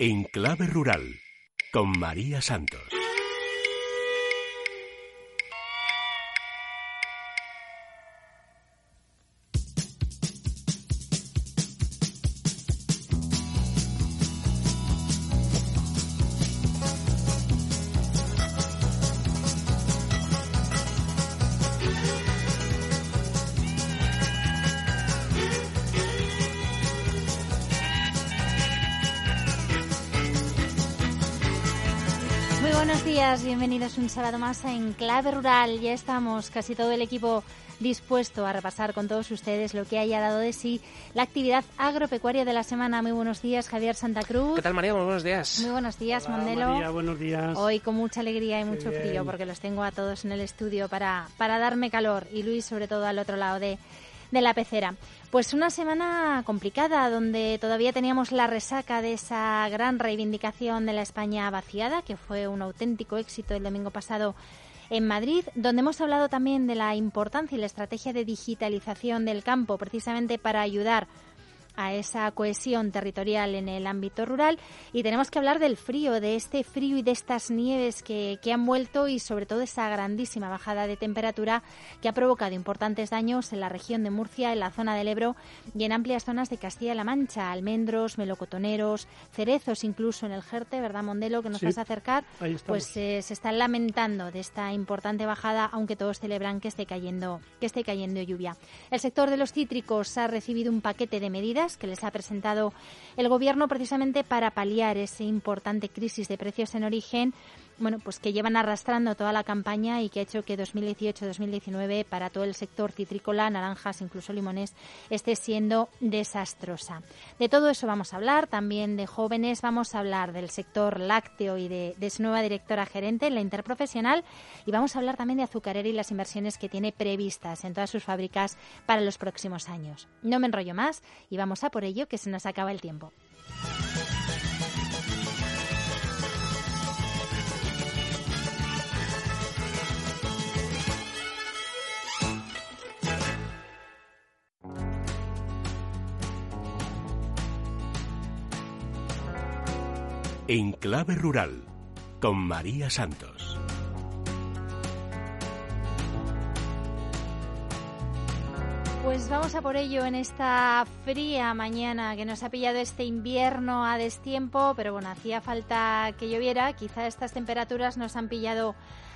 En clave rural, con María Santos. Días, bienvenidos un sábado más a Enclave Rural. Ya estamos casi todo el equipo dispuesto a repasar con todos ustedes lo que haya dado de sí la actividad agropecuaria de la semana. Muy buenos días, Javier Santa Cruz. ¿Qué tal, María? Muy buenos días. Muy buenos días, Hola, Mondelo. María, buenos días. Hoy con mucha alegría y mucho frío porque los tengo a todos en el estudio para, para darme calor y Luis sobre todo al otro lado de, de la pecera. Pues una semana complicada donde todavía teníamos la resaca de esa gran reivindicación de la España vaciada, que fue un auténtico éxito el domingo pasado en Madrid, donde hemos hablado también de la importancia y la estrategia de digitalización del campo, precisamente para ayudar esa cohesión territorial en el ámbito rural y tenemos que hablar del frío, de este frío y de estas nieves que, que han vuelto y sobre todo esa grandísima bajada de temperatura que ha provocado importantes daños en la región de Murcia, en la zona del Ebro y en amplias zonas de Castilla-La Mancha, almendros, melocotoneros, cerezos incluso en el Jerte, ¿verdad Mondelo? Que nos Sí, vas a acercar, pues eh, se están lamentando de esta importante bajada, aunque todos celebran que esté cayendo, que esté cayendo lluvia. El sector de los cítricos ha recibido un paquete de medidas que les ha presentado el gobierno precisamente para paliar esa importante crisis de precios en origen bueno, pues que llevan arrastrando toda la campaña y que ha hecho que 2018-2019 para todo el sector citrícola, naranjas, incluso limones, esté siendo desastrosa. De todo eso vamos a hablar, también de jóvenes, vamos a hablar del sector lácteo y de, de su nueva directora gerente, la interprofesional, y vamos a hablar también de azucarera y las inversiones que tiene previstas en todas sus fábricas para los próximos años. No me enrollo más y vamos a por ello, que se nos acaba el tiempo. En clave rural, con María Santos. Pues vamos a por ello en esta fría mañana que nos ha pillado este invierno a destiempo, pero bueno, hacía falta que lloviera, quizá estas temperaturas nos han pillado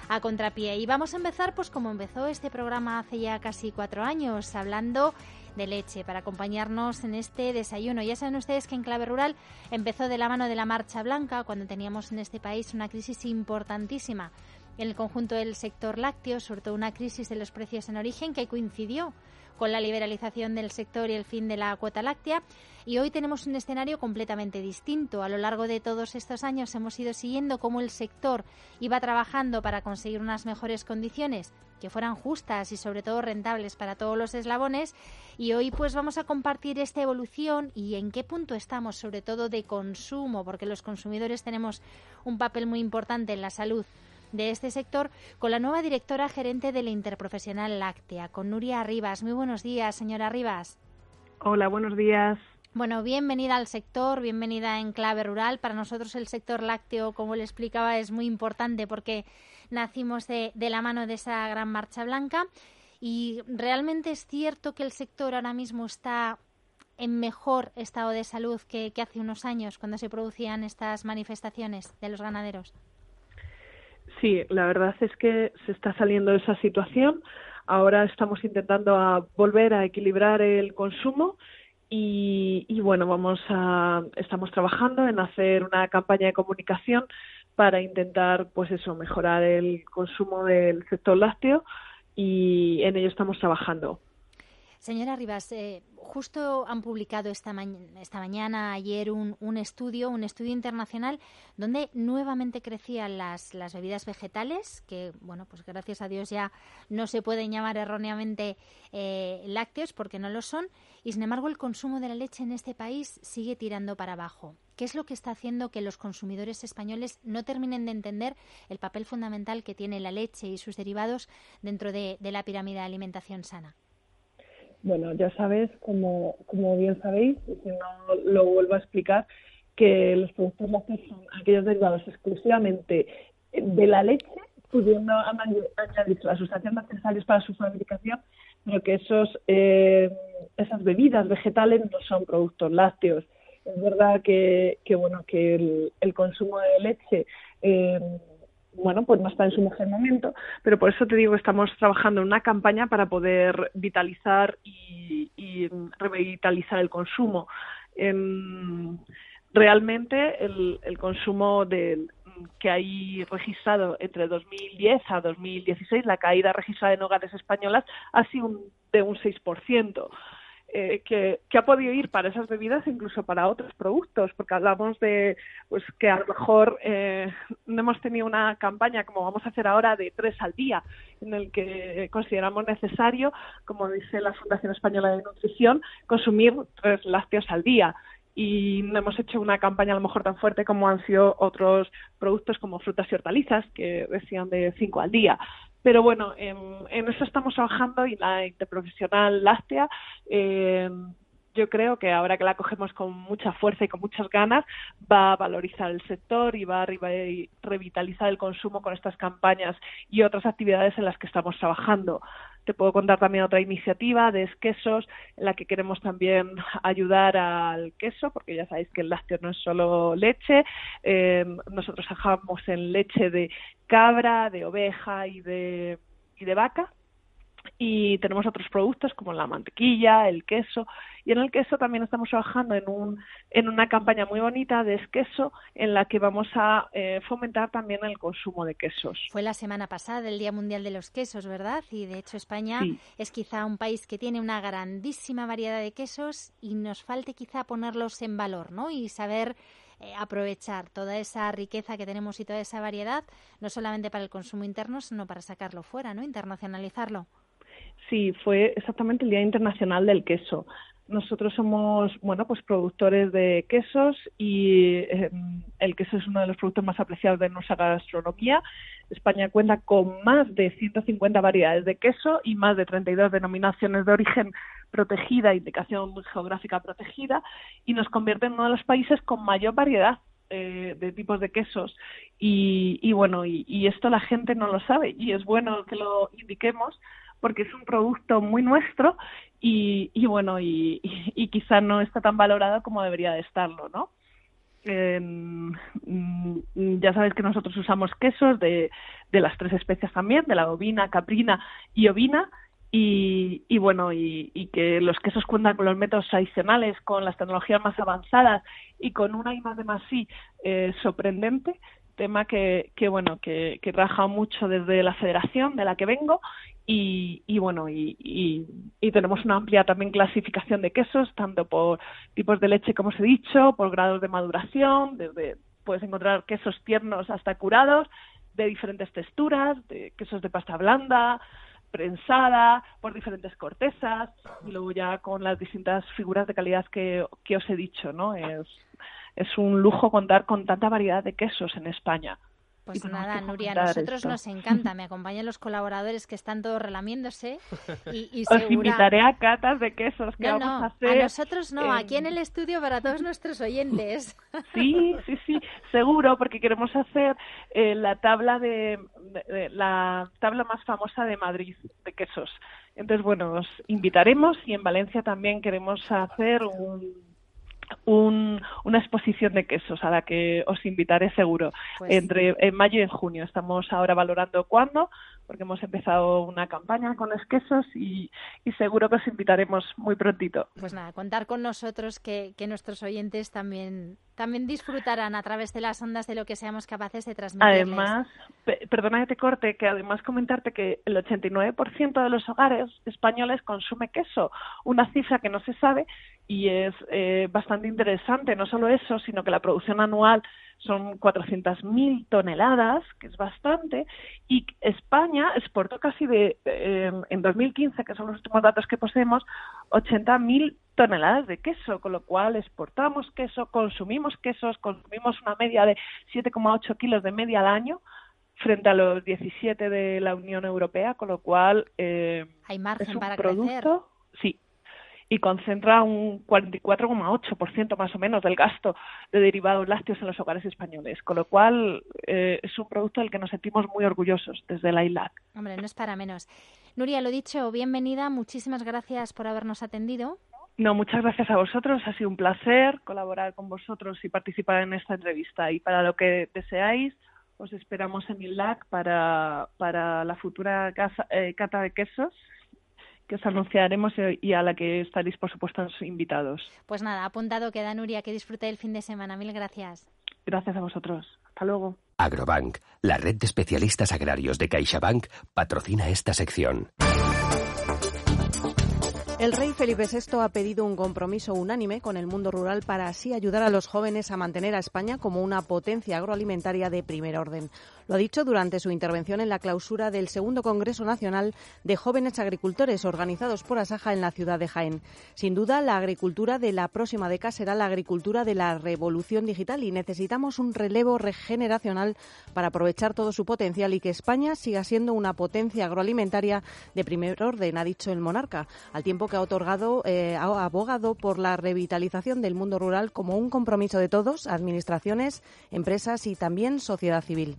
a contrapié. Y vamos a empezar pues como empezó este programa hace ya casi cuatro años, hablando de leche para acompañarnos en este desayuno. Ya saben ustedes que en Clave Rural empezó de la mano de la Marcha Blanca, cuando teníamos en este país una crisis importantísima en el conjunto del sector lácteo, sobre todo una crisis de los precios en origen que coincidió con la liberalización del sector y el fin de la cuota láctea. Y hoy tenemos un escenario completamente distinto. A lo largo de todos estos años hemos ido siguiendo cómo el sector iba trabajando para conseguir unas mejores condiciones que fueran justas y sobre todo rentables para todos los eslabones. Y hoy pues vamos a compartir esta evolución y en qué punto estamos, sobre todo de consumo, porque los consumidores tenemos un papel muy importante en la salud de este sector con la nueva directora gerente de la Interprofesional Láctea, con Nuria Rivas. Muy buenos días, señora Rivas. Hola, buenos días. Bueno, bienvenida al sector, bienvenida en Clave Rural. Para nosotros el sector lácteo, como le explicaba, es muy importante porque nacimos de, de la mano de esa gran marcha blanca y realmente es cierto que el sector ahora mismo está en mejor estado de salud que, que hace unos años cuando se producían estas manifestaciones de los ganaderos. Sí, la verdad es que se está saliendo de esa situación. Ahora estamos intentando volver a equilibrar el consumo y, y, bueno, vamos a, estamos trabajando en hacer una campaña de comunicación para intentar, pues eso, mejorar el consumo del sector lácteo y en ello estamos trabajando. Señora Rivas, eh, justo han publicado esta, esta mañana, ayer, un, estudio, un estudio internacional, donde nuevamente crecían las, las bebidas vegetales, que, bueno, pues gracias a Dios ya no se pueden llamar erróneamente eh, lácteos porque no lo son, y sin embargo el consumo de la leche en este país sigue tirando para abajo. ¿Qué es lo que está haciendo que los consumidores españoles no terminen de entender el papel fundamental que tiene la leche y sus derivados dentro de, de la pirámide de alimentación sana? Bueno, ya sabes, como, como bien sabéis, y si no lo vuelvo a explicar, que los productos lácteos son aquellos derivados exclusivamente de la leche, pudiendo añadir las sustancias necesarias para su fabricación, pero que esos, eh, esas bebidas vegetales no son productos lácteos. Es verdad que, que bueno, que el, consumo de leche eh, bueno, pues no está en su mejor momento, pero por eso te digo estamos trabajando en una campaña para poder vitalizar y, revitalizar el consumo. realmente el, el consumo del, que hay registrado entre 2010 a 2016, la caída registrada en hogares españolas ha sido de un 6%. Eh, que, ha podido ir para esas bebidas incluso para otros productos, porque hablamos de pues que a lo mejor eh, no hemos tenido una campaña como vamos a hacer ahora de tres al día, en el que consideramos necesario, como dice la Fundación Española de Nutrición, consumir tres lácteos al día y no hemos hecho una campaña a lo mejor tan fuerte como han sido otros productos como frutas y hortalizas que decían de cinco al día. Pero bueno, en, eso estamos trabajando y la interprofesional láctea eh, yo creo que ahora que la cogemos con mucha fuerza y con muchas ganas, va a valorizar el sector y va a revitalizar el consumo con estas campañas y otras actividades en las que estamos trabajando. Te puedo contar también otra iniciativa de quesos en la que queremos también ayudar al queso, porque ya sabéis que el lácteo no es solo leche. Eh, nosotros trabajamos en leche de cabra, de oveja y de, y de vaca y tenemos otros productos como la mantequilla, el queso y en el queso también estamos trabajando en, un, en una campaña muy bonita de queso en la que vamos a eh, fomentar también el consumo de quesos. Fue la semana pasada el Día Mundial de los Quesos, ¿verdad? Y de hecho España es quizá un país que tiene una grandísima variedad de quesos y nos falte quizá ponerlos en valor, ¿no? Y saber eh, aprovechar toda esa riqueza que tenemos y toda esa variedad, no solamente para el consumo interno, sino para sacarlo fuera, ¿no? Internacionalizarlo. Sí, fue exactamente el Día Internacional del Queso. Nosotros somos, bueno, pues productores de quesos y em, el queso es uno de los productos más apreciados de nuestra gastronomía. España cuenta con más de 150 variedades de queso y más de 32 denominaciones de origen protegida, indicación geográfica protegida, y nos convierte en uno de los países con mayor variedad eh, de tipos de quesos y, bueno y, y, esto la gente no lo sabe y es bueno que lo indiquemos porque es un producto muy nuestro y, y bueno, y, y, quizá no está tan valorado como debería de estarlo, ¿no? Mm, ya sabéis que nosotros usamos quesos de, de las tres especies también, de la ovina, caprina y ovina, y, y, bueno, y, y, que los quesos cuentan con los métodos tradicionales, con las tecnologías más avanzadas y con una I más de más sí eh, sorprendente, tema que, que bueno, que, que trabaja mucho desde la federación de la que vengo y, y bueno, y, y, tenemos una amplia también clasificación de quesos, tanto por tipos de leche, como os he dicho, por grados de maduración, desde puedes encontrar quesos tiernos hasta curados, de diferentes texturas, de quesos de pasta blanda, prensada, por diferentes cortezas, y luego ya con las distintas figuras de calidad que, que os he dicho, ¿no? Es un lujo contar con tanta variedad de quesos en España. Pues nada, Nuria, a nosotros nos encanta. Me acompañan los colaboradores que están todos relamiéndose y, y Os invitaré a catas de quesos que vamos a hacer. A nosotros no, aquí en el estudio para todos nuestros oyentes. Sí, sí, sí, seguro, porque queremos hacer eh, la tabla de, la tabla más famosa de Madrid de quesos. Entonces, bueno, os invitaremos y en Valencia también queremos hacer un una exposición de quesos a la que os invitaré seguro pues entre en mayo y en junio. Estamos ahora valorando cuándo, porque hemos empezado una campaña con los quesos y, seguro que os invitaremos muy prontito. Pues nada, contar con nosotros que, nuestros oyentes también también disfrutarán a través de las ondas de lo que seamos capaces de transmitir. Además, perdona que te corte, que además comentarte que el 89% de los hogares españoles consume queso, una cifra que no se sabe y es eh, bastante interesante. No solo eso, sino que la producción anual son 400.000 toneladas, que es bastante, y España exportó casi de, eh, en 2015, que son los últimos datos que poseemos, 80.000 toneladas de queso, con lo cual exportamos queso, consumimos quesos, consumimos una media de 7,8 kilos de media al año frente a los 17 de la Unión Europea, con lo cual eh, hay margen es un para producto, sí, y concentra un 44,8% más o menos del gasto de derivados lácteos en los hogares españoles, con lo cual eh, es un producto del que nos sentimos muy orgullosos desde la ILAC. Hombre, no es para menos. Nuria, lo dicho, bienvenida, muchísimas gracias por habernos atendido. No, muchas gracias a vosotros. Ha sido un placer colaborar con vosotros y participar en esta entrevista. Y para lo que deseáis, os esperamos en ILAC para, para la futura eh, cata de quesos que os anunciaremos y a la que estaréis, por supuesto, invitados. Pues nada, apuntado queda Nuria, que disfrute el fin de semana. Mil gracias. Gracias a vosotros. Hasta luego. Agrobank, la red de especialistas agrarios de CaixaBank, patrocina esta sección. El rey Felipe VI ha pedido un compromiso unánime con el mundo rural para así ayudar a los jóvenes a mantener a España como una potencia agroalimentaria de primer orden. Lo ha dicho durante su intervención en la clausura del segundo Congreso Nacional de Jóvenes Agricultores organizados por Asaja en la ciudad de Jaén. Sin duda, la agricultura de la próxima década será la agricultura de la revolución digital y necesitamos un relevo regeneracional para aprovechar todo su potencial y que España siga siendo una potencia agroalimentaria de primer orden, ha dicho el monarca, al tiempo que ha otorgado, eh, ha abogado por la revitalización del mundo rural como un compromiso de todos, administraciones, empresas y también sociedad civil.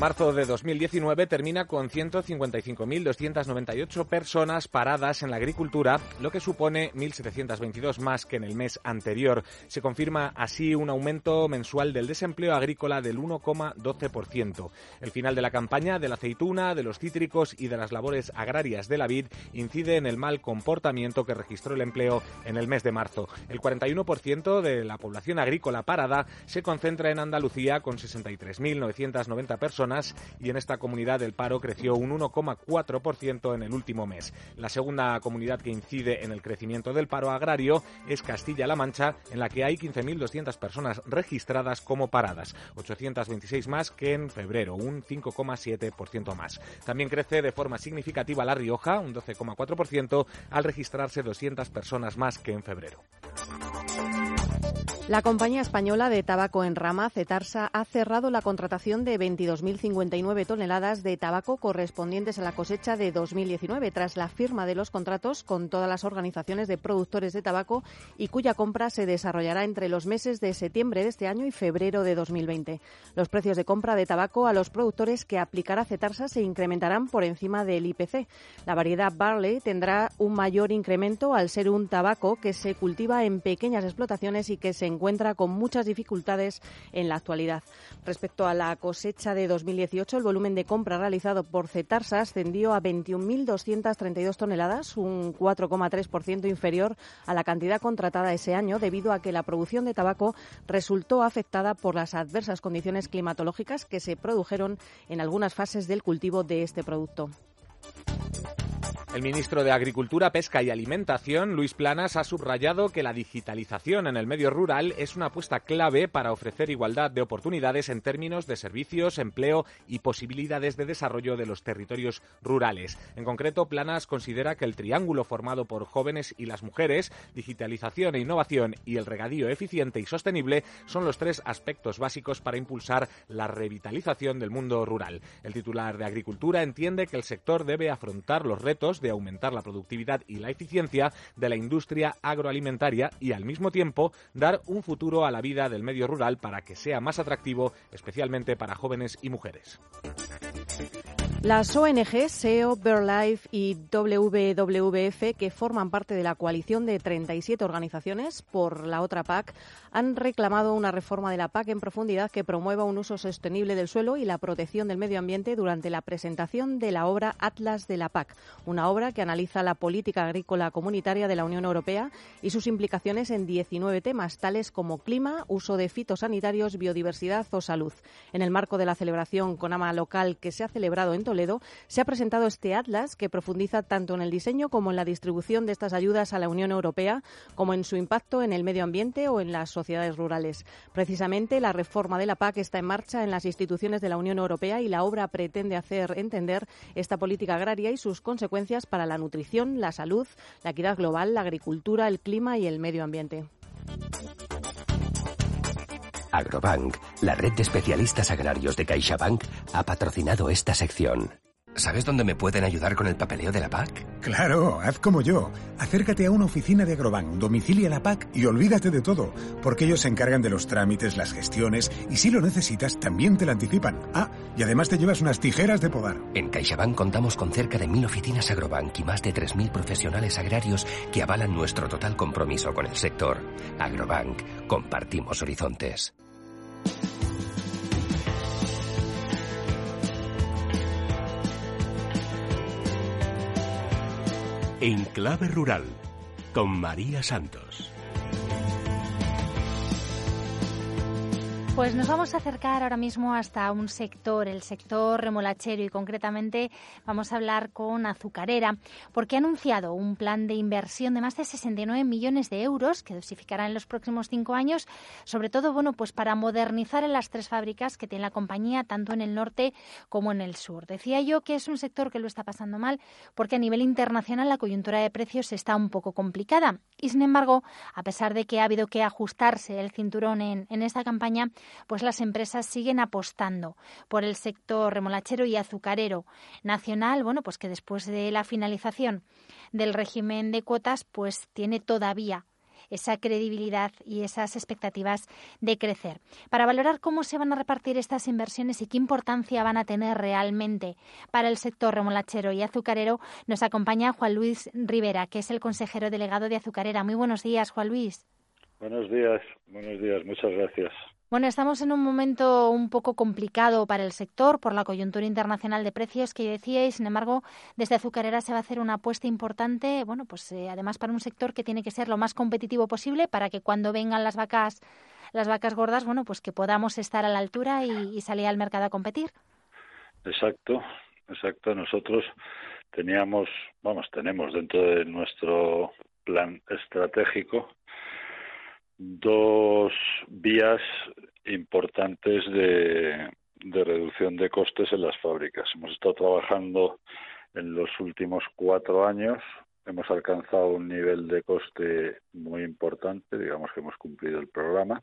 Marzo de 2019 termina con 155.298 personas paradas en la agricultura, lo que supone 1.722 más que en el mes anterior. Se confirma así un aumento mensual del desempleo agrícola del 1,12%. El final de la campaña de la aceituna, de los cítricos y de las labores agrarias de la vid incide en el mal comportamiento que registró el empleo en el mes de marzo. El 41% de la población agrícola parada se concentra en Andalucía con 63.990 personas y en esta comunidad el paro creció un 1,4% en el último mes. La segunda comunidad que incide en el crecimiento del paro agrario es Castilla-La Mancha, en la que hay 15.200 personas registradas como paradas, 826 más que en febrero, un 5,7% más. También crece de forma significativa La Rioja, un 12,4%, al registrarse 200 personas más que en febrero. La compañía española de tabaco en rama, Cetarsa, ha cerrado la contratación de 22.059 toneladas de tabaco correspondientes a la cosecha de 2019, tras la firma de los contratos con todas las organizaciones de productores de tabaco y cuya compra se desarrollará entre los meses de septiembre de este año y febrero de 2020. Los precios de compra de tabaco a los productores que aplicará Cetarsa se incrementarán por encima del IPC. La variedad Barley tendrá un mayor incremento al ser un tabaco que se cultiva en pequeñas explotaciones y que se encuentra con muchas dificultades en la actualidad. Respecto a la cosecha de 2018, el volumen de compra realizado por Cetarsa ascendió a 21.232 toneladas, un 4,3% inferior a la cantidad contratada ese año debido a que la producción de tabaco resultó afectada por las adversas condiciones climatológicas que se produjeron en algunas fases del cultivo de este producto. El ministro de Agricultura, Pesca y Alimentación, Luis Planas, ha subrayado que la digitalización en el medio rural es una apuesta clave para ofrecer igualdad de oportunidades en términos de servicios, empleo y posibilidades de desarrollo de los territorios rurales. En concreto, Planas considera que el triángulo formado por jóvenes y las mujeres, digitalización e innovación y el regadío eficiente y sostenible son los tres aspectos básicos para impulsar la revitalización del mundo rural. El titular de Agricultura entiende que el sector debe afrontar los retos de aumentar la productividad y la eficiencia de la industria agroalimentaria y al mismo tiempo dar un futuro a la vida del medio rural para que sea más atractivo, especialmente para jóvenes y mujeres. Las ONG SEO, BirdLife y WWF, que forman parte de la coalición de 37 organizaciones por la otra PAC, han reclamado una reforma de la PAC en profundidad que promueva un uso sostenible del suelo y la protección del medio ambiente durante la presentación de la obra Atlas de la PAC, una obra que analiza la política agrícola comunitaria de la Unión Europea y sus implicaciones en 19 temas, tales como clima, uso de fitosanitarios, biodiversidad o salud. En el marco de la celebración CONAMA local que se ha celebrado en Toledo, se ha presentado este atlas que profundiza tanto en el diseño como en la distribución de estas ayudas a la Unión Europea, como en su impacto en el medio ambiente o en las sociedades rurales. Precisamente, la reforma de la PAC está en marcha en las instituciones de la Unión Europea y la obra pretende hacer entender esta política agraria y sus consecuencias para la nutrición, la salud, la equidad global, la agricultura, el clima y el medio ambiente. Agrobank, la red de especialistas agrarios de CaixaBank, ha patrocinado esta sección. ¿Sabes dónde me pueden ayudar con el papeleo de la PAC? Claro, haz como yo. Acércate a una oficina de Agrobank, domicilia la PAC y olvídate de todo, porque ellos se encargan de los trámites, las gestiones y si lo necesitas también te la anticipan. Ah, y además te llevas unas tijeras de podar. En CaixaBank contamos con cerca de mil oficinas Agrobank y más de 3.000 profesionales agrarios que avalan nuestro total compromiso con el sector. Agrobank, compartimos horizontes. En clave rural, con María Santos. Pues nos vamos a acercar ahora mismo hasta un sector, el sector remolachero, y concretamente vamos a hablar con Azucarera, porque ha anunciado un plan de inversión de más de 69 millones de euros que dosificará en los próximos cinco años, sobre todo, bueno, pues para modernizar en las tres fábricas que tiene la compañía, tanto en el norte como en el sur. Decía yo que es un sector que lo está pasando mal, porque a nivel internacional la coyuntura de precios está un poco complicada. Y sin embargo, a pesar de que ha habido que ajustarse el cinturón en, en esta campaña, pues las empresas siguen apostando por el sector remolachero y azucarero nacional, bueno, pues que después de la finalización del régimen de cuotas, pues tiene todavía esa credibilidad y esas expectativas de crecer. Para valorar cómo se van a repartir estas inversiones y qué importancia van a tener realmente para el sector remolachero y azucarero, nos acompaña Juan Luis Rivera, que es el consejero delegado de Azucarera. Muy buenos días, Juan Luis. Buenos días, buenos días, muchas gracias. Bueno, estamos en un momento un poco complicado para el sector por la coyuntura internacional de precios que decíais. Sin embargo, desde Azucarera se va a hacer una apuesta importante, bueno, pues eh, además para un sector que tiene que ser lo más competitivo posible para que cuando vengan las vacas, las vacas gordas, bueno, pues que podamos estar a la altura y, y salir al mercado a competir. Exacto, exacto. Nosotros teníamos, vamos, tenemos dentro de nuestro plan estratégico dos vías importantes de, reducción de costes en las fábricas. Hemos estado trabajando en los últimos cuatro años, hemos alcanzado un nivel de coste muy importante, digamos que hemos cumplido el programa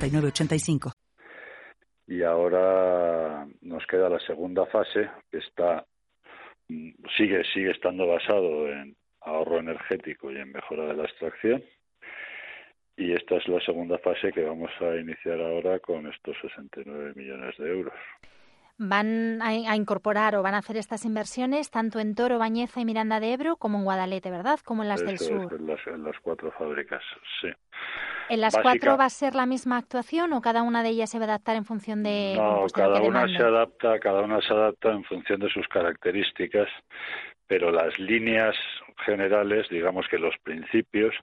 Y ahora nos queda la segunda fase, que está sigue sigue estando basado en ahorro energético y en mejora de la extracción. Y esta es la segunda fase que vamos a iniciar ahora con estos 69 millones de euros van a, incorporar o van a hacer estas inversiones tanto en Toro, Bañeza y Miranda de Ebro como en Guadalete, ¿verdad? Como en las del sur. en, las, cuatro fábricas, sí. ¿En las cuatro va a ser la misma actuación o cada una de ellas se va a adaptar en función de, no, pues, cada una se adapta, cada una se adapta en función de sus características, pero las líneas generales, digamos que los principios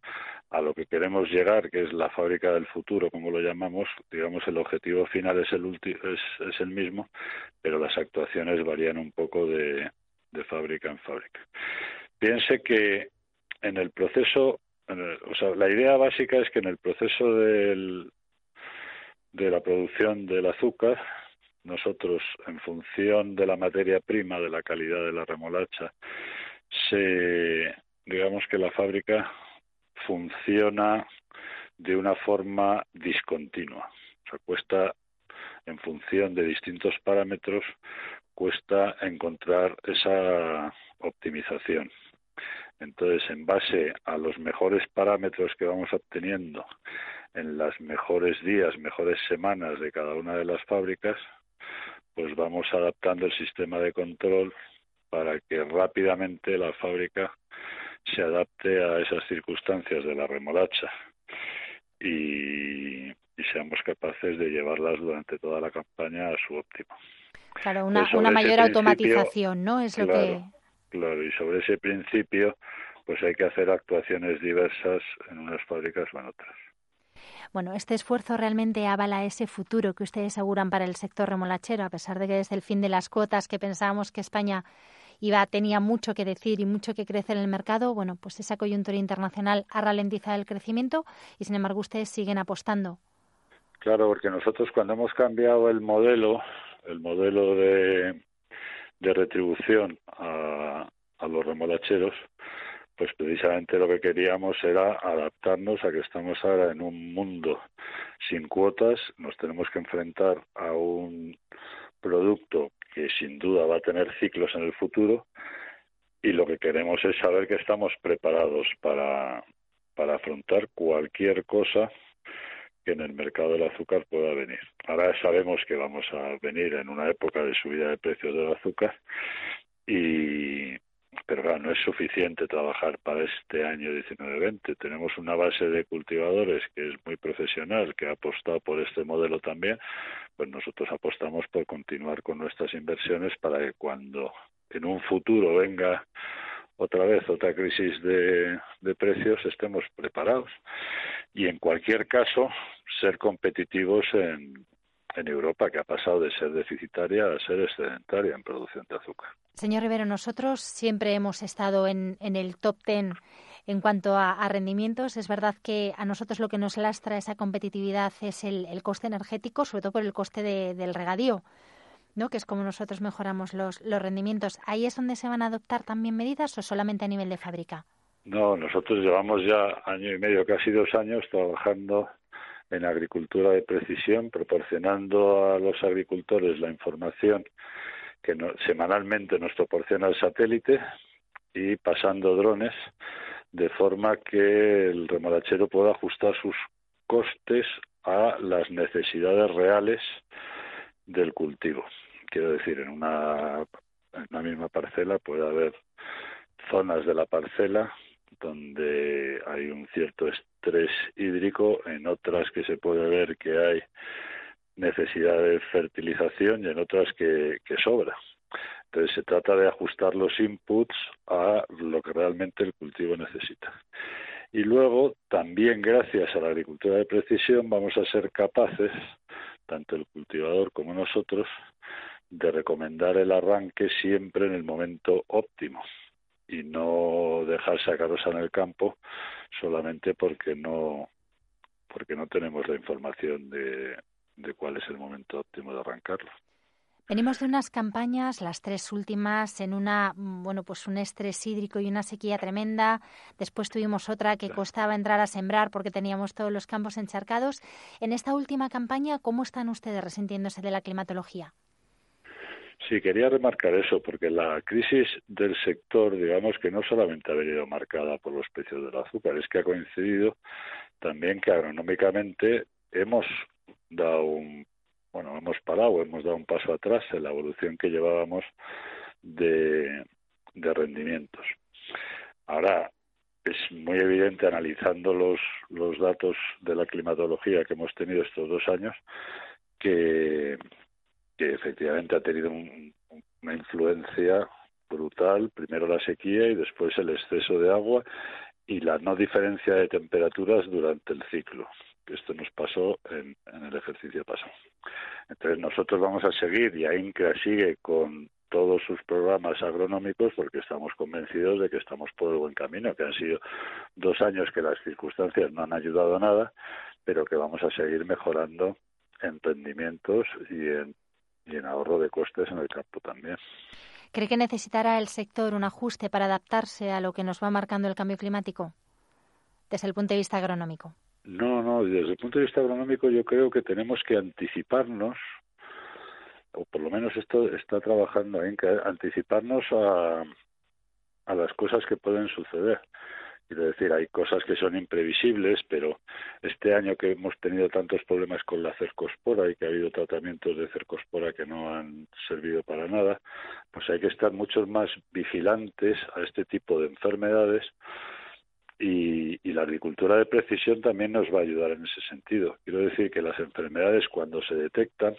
a lo que queremos llegar, que es la fábrica del futuro, como lo llamamos, digamos el objetivo final es el es, es el mismo, pero las actuaciones varían un poco de, de fábrica en fábrica. Piense que en el proceso, o sea, la idea básica es que en el proceso del, de la producción del azúcar nosotros, en función de la materia prima, de la calidad de la remolacha, se, digamos que la fábrica funciona de una forma discontinua. O sea, cuesta, en función de distintos parámetros, cuesta encontrar esa optimización. Entonces, en base a los mejores parámetros que vamos obteniendo en las mejores días, mejores semanas de cada una de las fábricas, pues vamos adaptando el sistema de control para que rápidamente la fábrica se adapte a esas circunstancias de la remolacha y, seamos capaces de llevarlas durante toda la campaña a su óptimo. Claro, una, una mayor automatización, ¿no? Es lo que Claro, y sobre ese principio, pues hay que hacer actuaciones diversas en unas fábricas o en otras. Bueno, este esfuerzo realmente avala ese futuro que ustedes aseguran para el sector remolachero, a pesar de que desde el fin de las cuotas que pensábamos que España iba tenía mucho que decir y mucho que crecer en el mercado, bueno, pues esa coyuntura internacional ha ralentizado el crecimiento y sin embargo ustedes siguen apostando. Claro, porque nosotros cuando hemos cambiado el modelo, el modelo de, de retribución a, los remolacheros, pues precisamente lo que queríamos era adaptarnos a que estamos ahora en un mundo sin cuotas, nos tenemos que enfrentar a un producto que sin duda va a tener ciclos en el futuro y lo que queremos es saber que estamos preparados para, para afrontar cualquier cosa que en el mercado del azúcar pueda venir. Ahora sabemos que vamos a venir en una época de subida de precios del azúcar y pero no es suficiente trabajar para este año 19-20. Tenemos una base de cultivadores que es muy profesional, que ha apostado por este modelo también, pues nosotros apostamos por continuar con nuestras inversiones para que cuando en un futuro venga otra vez otra crisis de, de precios estemos preparados y en cualquier caso ser competitivos en, en Europa, que ha pasado de ser deficitaria a ser excedentaria en producción de azúcar. Señor Rivero, nosotros siempre hemos estado en, en el top ten en cuanto a, rendimientos. Es verdad que a nosotros lo que nos lastra esa competitividad es el, el coste energético, sobre todo por el coste del regadío. ¿no? que es como nosotros mejoramos los, los rendimientos. ¿Ahí es donde se van a adoptar también medidas o solamente a nivel de fábrica? No, nosotros llevamos ya año y medio, casi dos años, trabajando en agricultura de precisión, proporcionando a los agricultores la información que semanalmente nos proporciona el satélite y pasando drones de forma que el remolachero pueda ajustar sus costes a las necesidades reales del cultivo. Quiero decir, en una, en una misma parcela puede haber zonas de la parcela donde hay un cierto estrés hídrico, en otras que se puede ver que hay necesidad de fertilización y en otras que, que sobra. Entonces se trata de ajustar los inputs a lo que realmente el cultivo necesita. Y luego, también gracias a la agricultura de precisión, vamos a ser capaces, tanto el cultivador como nosotros, de recomendar el arranque siempre en el momento óptimo y no dejar sacaros en el campo solamente porque no porque no tenemos la información de, de cuál es el momento óptimo de arrancarlo. Venimos de unas campañas, las tres últimas, en una, bueno, pues un estrés hídrico y una sequía tremenda. Después tuvimos otra que costaba entrar a sembrar porque teníamos todos los campos encharcados. En esta última campaña, ¿cómo están ustedes resintiéndose de la climatología? Sí, quería remarcar eso, porque la crisis del sector, digamos que no solamente ha venido marcada por los precios del azúcar, es que ha coincidido también que agronómicamente hemos dado un, bueno, hemos parado, hemos dado un paso atrás en la evolución que llevábamos de, de rendimientos. Ahora, es muy evidente analizando los, los datos de la climatología que hemos tenido estos dos años que, que efectivamente ha tenido una influencia brutal, primero la sequía y después el exceso de agua y la no diferencia de temperaturas durante el ciclo. Esto nos pasó en, el ejercicio pasado. Entonces nosotros vamos a seguir y AINCRA sigue con todos sus programas agronómicos porque estamos convencidos de que estamos por el buen camino, que han sido dos años que las circunstancias no han ayudado a nada, pero que vamos a seguir mejorando en rendimientos y en y en ahorro de costes en el campo también. ¿Cree que necesitará el sector un ajuste para adaptarse a lo que nos va marcando el cambio climático desde el punto de vista agronómico? No, no, desde el punto de vista agronómico yo creo que tenemos que anticiparnos, o por lo menos esto está trabajando en que anticiparnos a, a las cosas que pueden suceder. Quiero decir, hay cosas que son imprevisibles, pero este año que hemos tenido tantos problemas con la cercospora y que ha habido tratamientos de cercospora que no han servido para nada, pues hay que estar mucho más vigilantes a este tipo de enfermedades y, la agricultura de precisión también nos va a ayudar en ese sentido. Quiero decir que las enfermedades cuando se detectan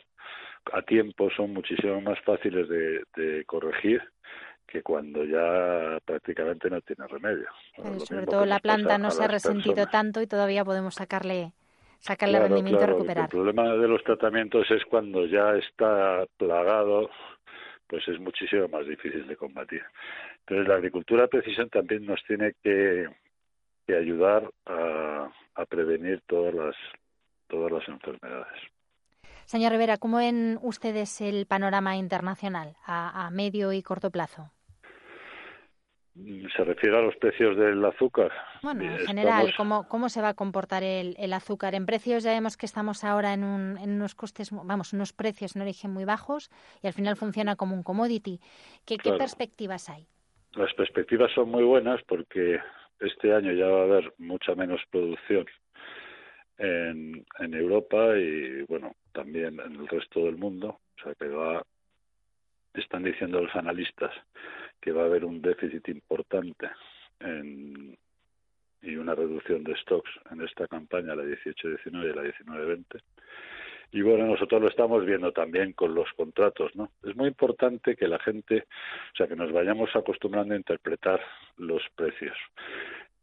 a tiempo son muchísimo más fáciles de corregir que cuando ya prácticamente no tiene remedio. sobre todo la planta no se ha resentido tanto y todavía podemos sacarle sacarle rendimiento y recuperar. El problema de los tratamientos es cuando ya está plagado, pues es muchísimo más difícil de combatir. Entonces la agricultura precisión también nos tiene que, que ayudar a, a prevenir todas las todas las enfermedades. Señor Rivera, ¿cómo ven ustedes el panorama internacional a, a medio y corto plazo? ¿Se refiere a los precios del azúcar? Bueno, en general, ¿cómo, ¿cómo se va a comportar el, el, azúcar? En precios ya vemos que estamos ahora en, un, en unos costes, vamos, unos precios en origen muy bajos y al final funciona como un commodity. ¿Qué, claro. ¿qué perspectivas hay? Las perspectivas son muy buenas porque este año ya va a haber mucha menos producción en, en Europa y, bueno, también en el resto del mundo. O sea, que va, están diciendo los analistas que va a haber un déficit importante en, y una reducción de stocks en esta campaña, la 18-19 y la 19-20. Y bueno, nosotros lo estamos viendo también con los contratos, ¿no? Es muy importante que la gente, o sea, que nos vayamos acostumbrando a interpretar los precios.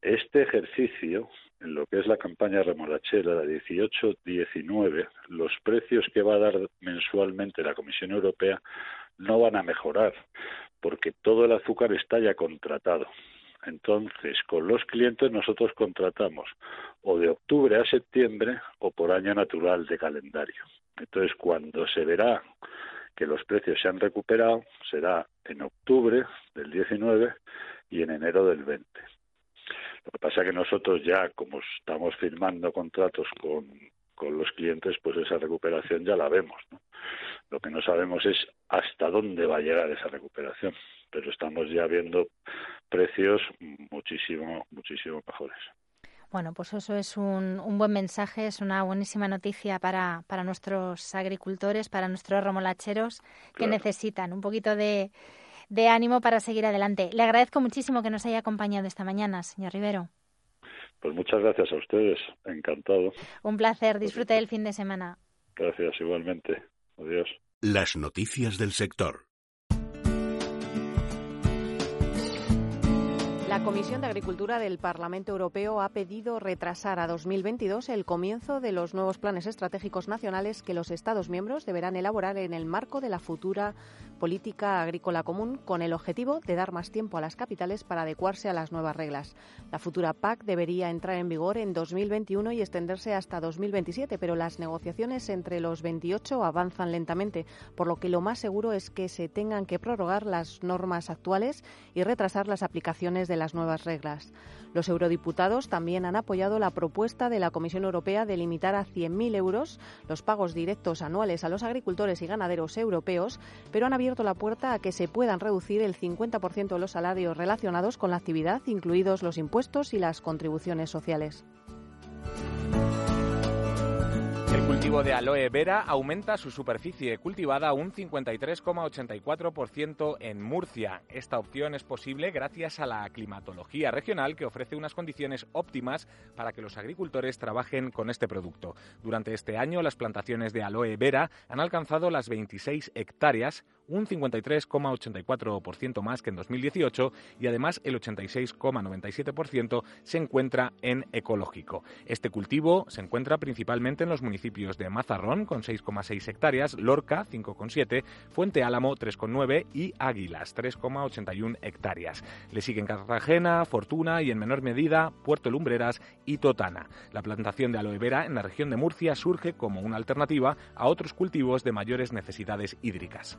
Este ejercicio, en lo que es la campaña remolachera, la 18-19, los precios que va a dar mensualmente la Comisión Europea no van a mejorar, porque todo el azúcar está ya contratado. Entonces, con los clientes nosotros contratamos o de octubre a septiembre o por año natural de calendario. Entonces, cuando se verá que los precios se han recuperado, será en octubre del 19 y en enero del 20. Lo que pasa es que nosotros ya, como estamos firmando contratos con, con los clientes, pues esa recuperación ya la vemos. ¿no? Lo que no sabemos es hasta dónde va a llegar esa recuperación, pero estamos ya viendo precios muchísimo, muchísimo mejores. Bueno, pues eso es un, un, buen mensaje, es una buenísima noticia para, para nuestros agricultores, para nuestros remolacheros que claro. necesitan un poquito de, de ánimo para seguir adelante. Le agradezco muchísimo que nos haya acompañado esta mañana, señor Rivero. Pues muchas gracias a ustedes, encantado. Un placer, disfrute del fin de semana. Gracias, igualmente. Adiós. Las noticias del sector. La Comisión de Agricultura del Parlamento Europeo ha pedido retrasar a 2022 el comienzo de los nuevos planes estratégicos nacionales que los Estados miembros deberán elaborar en el marco de la futura política agrícola común con el objetivo de dar más tiempo a las capitales para adecuarse a las nuevas reglas. La futura PAC debería entrar en vigor en 2021 y extenderse hasta 2027, pero las negociaciones entre los 28 avanzan lentamente, por lo que lo más seguro es que se tengan que prorrogar las normas actuales y retrasar las aplicaciones de las nuevas reglas. Los eurodiputados también han apoyado la propuesta de la Comisión Europea de limitar a 100.000 euros los pagos directos anuales a los agricultores y ganaderos europeos, pero han abierto la puerta a que se puedan reducir el 50% de los salarios relacionados con la actividad, incluidos los impuestos y las contribuciones sociales. Cultivo de aloe vera aumenta su superficie cultivada un 53,84% en Murcia. Esta opción es posible gracias a la climatología regional que ofrece unas condiciones óptimas para que los agricultores trabajen con este producto. Durante este año las plantaciones de aloe vera han alcanzado las 26 hectáreas, un 53,84% más que en 2018 y además el 86,97% se encuentra en ecológico. Este cultivo se encuentra principalmente en los municipios de Mazarrón con 6,6 hectáreas, Lorca 5,7, Fuente Álamo 3,9 y Águilas 3,81 hectáreas. Le siguen Cartagena, Fortuna y en menor medida Puerto Lumbreras y Totana. La plantación de aloe vera en la región de Murcia surge como una alternativa a otros cultivos de mayores necesidades hídricas.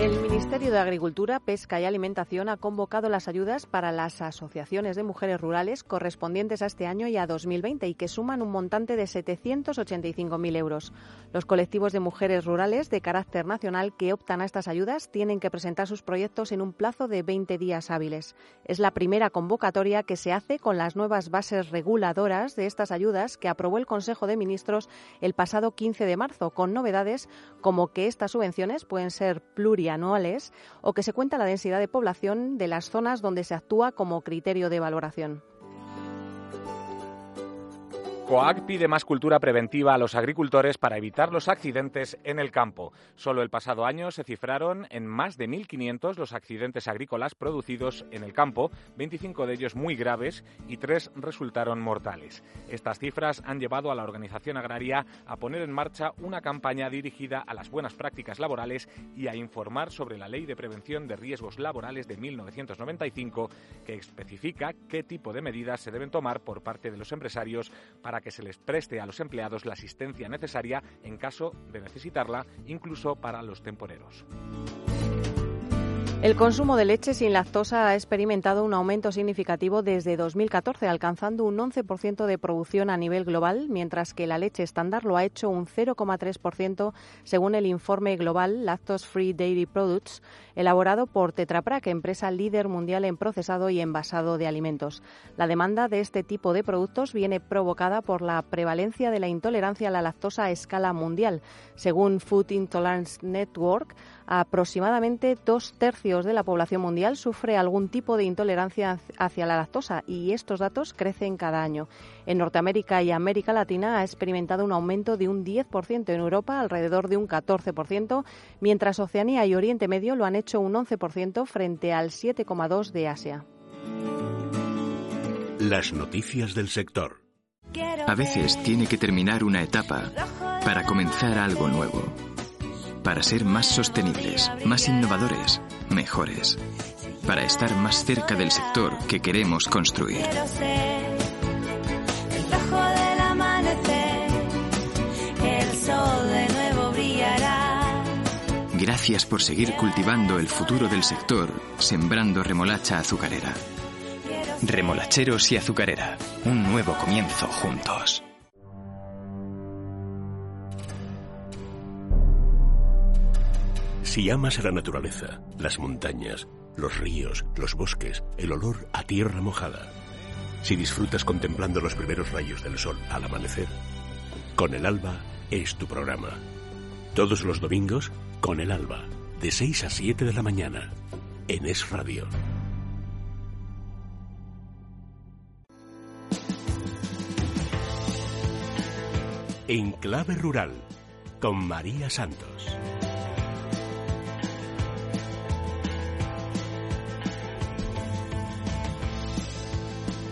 El Ministerio de Agricultura, Pesca y Alimentación ha convocado las ayudas para las asociaciones de mujeres rurales correspondientes a este año y a 2020 y que suman un montante de 785.000 euros. Los colectivos de mujeres rurales de carácter nacional que optan a estas ayudas tienen que presentar sus proyectos en un plazo de 20 días hábiles. Es la primera convocatoria que se hace con las nuevas bases reguladoras de estas ayudas que aprobó el Consejo de Ministros el pasado 15 de marzo, con novedades como que estas subvenciones pueden ser plurianuales anuales o que se cuenta la densidad de población de las zonas donde se actúa como criterio de valoración. COAG pide más cultura preventiva a los agricultores para evitar los accidentes en el campo. Solo el pasado año se cifraron en más de 1.500 los accidentes agrícolas producidos en el campo, 25 de ellos muy graves y tres resultaron mortales. Estas cifras han llevado a la organización agraria a poner en marcha una campaña dirigida a las buenas prácticas laborales y a informar sobre la Ley de Prevención de Riesgos Laborales de 1995, que especifica qué tipo de medidas se deben tomar por parte de los empresarios que se les preste a los empleados la asistencia necesaria en caso de necesitarla, incluso para los temporeros. El consumo de leche sin lactosa ha experimentado un aumento significativo desde 2014, alcanzando un 11% de producción a nivel global, mientras que la leche estándar lo ha hecho un 0,3% según el informe global Lactose Free Dairy Products, elaborado por Tetra empresa líder mundial en procesado y envasado de alimentos. La demanda de este tipo de productos viene provocada por la prevalencia de la intolerancia a la lactosa a escala mundial. Según Food Intolerance Network, aproximadamente dos tercios de la población mundial sufre algún tipo de intolerancia hacia la lactosa y estos datos crecen cada año. En Norteamérica y América Latina ha experimentado un aumento de un 10%, en Europa alrededor de un 14%, mientras Oceanía y Oriente Medio lo han hecho un 11% frente al 7,2% de Asia. Las noticias del sector. A veces tiene que terminar una etapa para comenzar algo nuevo para ser más sostenibles, más innovadores, mejores, para estar más cerca del sector que queremos construir. Gracias por seguir cultivando el futuro del sector, sembrando remolacha azucarera. Remolacheros y azucarera, un nuevo comienzo juntos. Si amas a la naturaleza, las montañas, los ríos, los bosques, el olor a tierra mojada, si disfrutas contemplando los primeros rayos del sol al amanecer, Con el Alba es tu programa. Todos los domingos, Con el Alba, de 6 a 7 de la mañana, en Es Radio. En Clave Rural, con María Santos.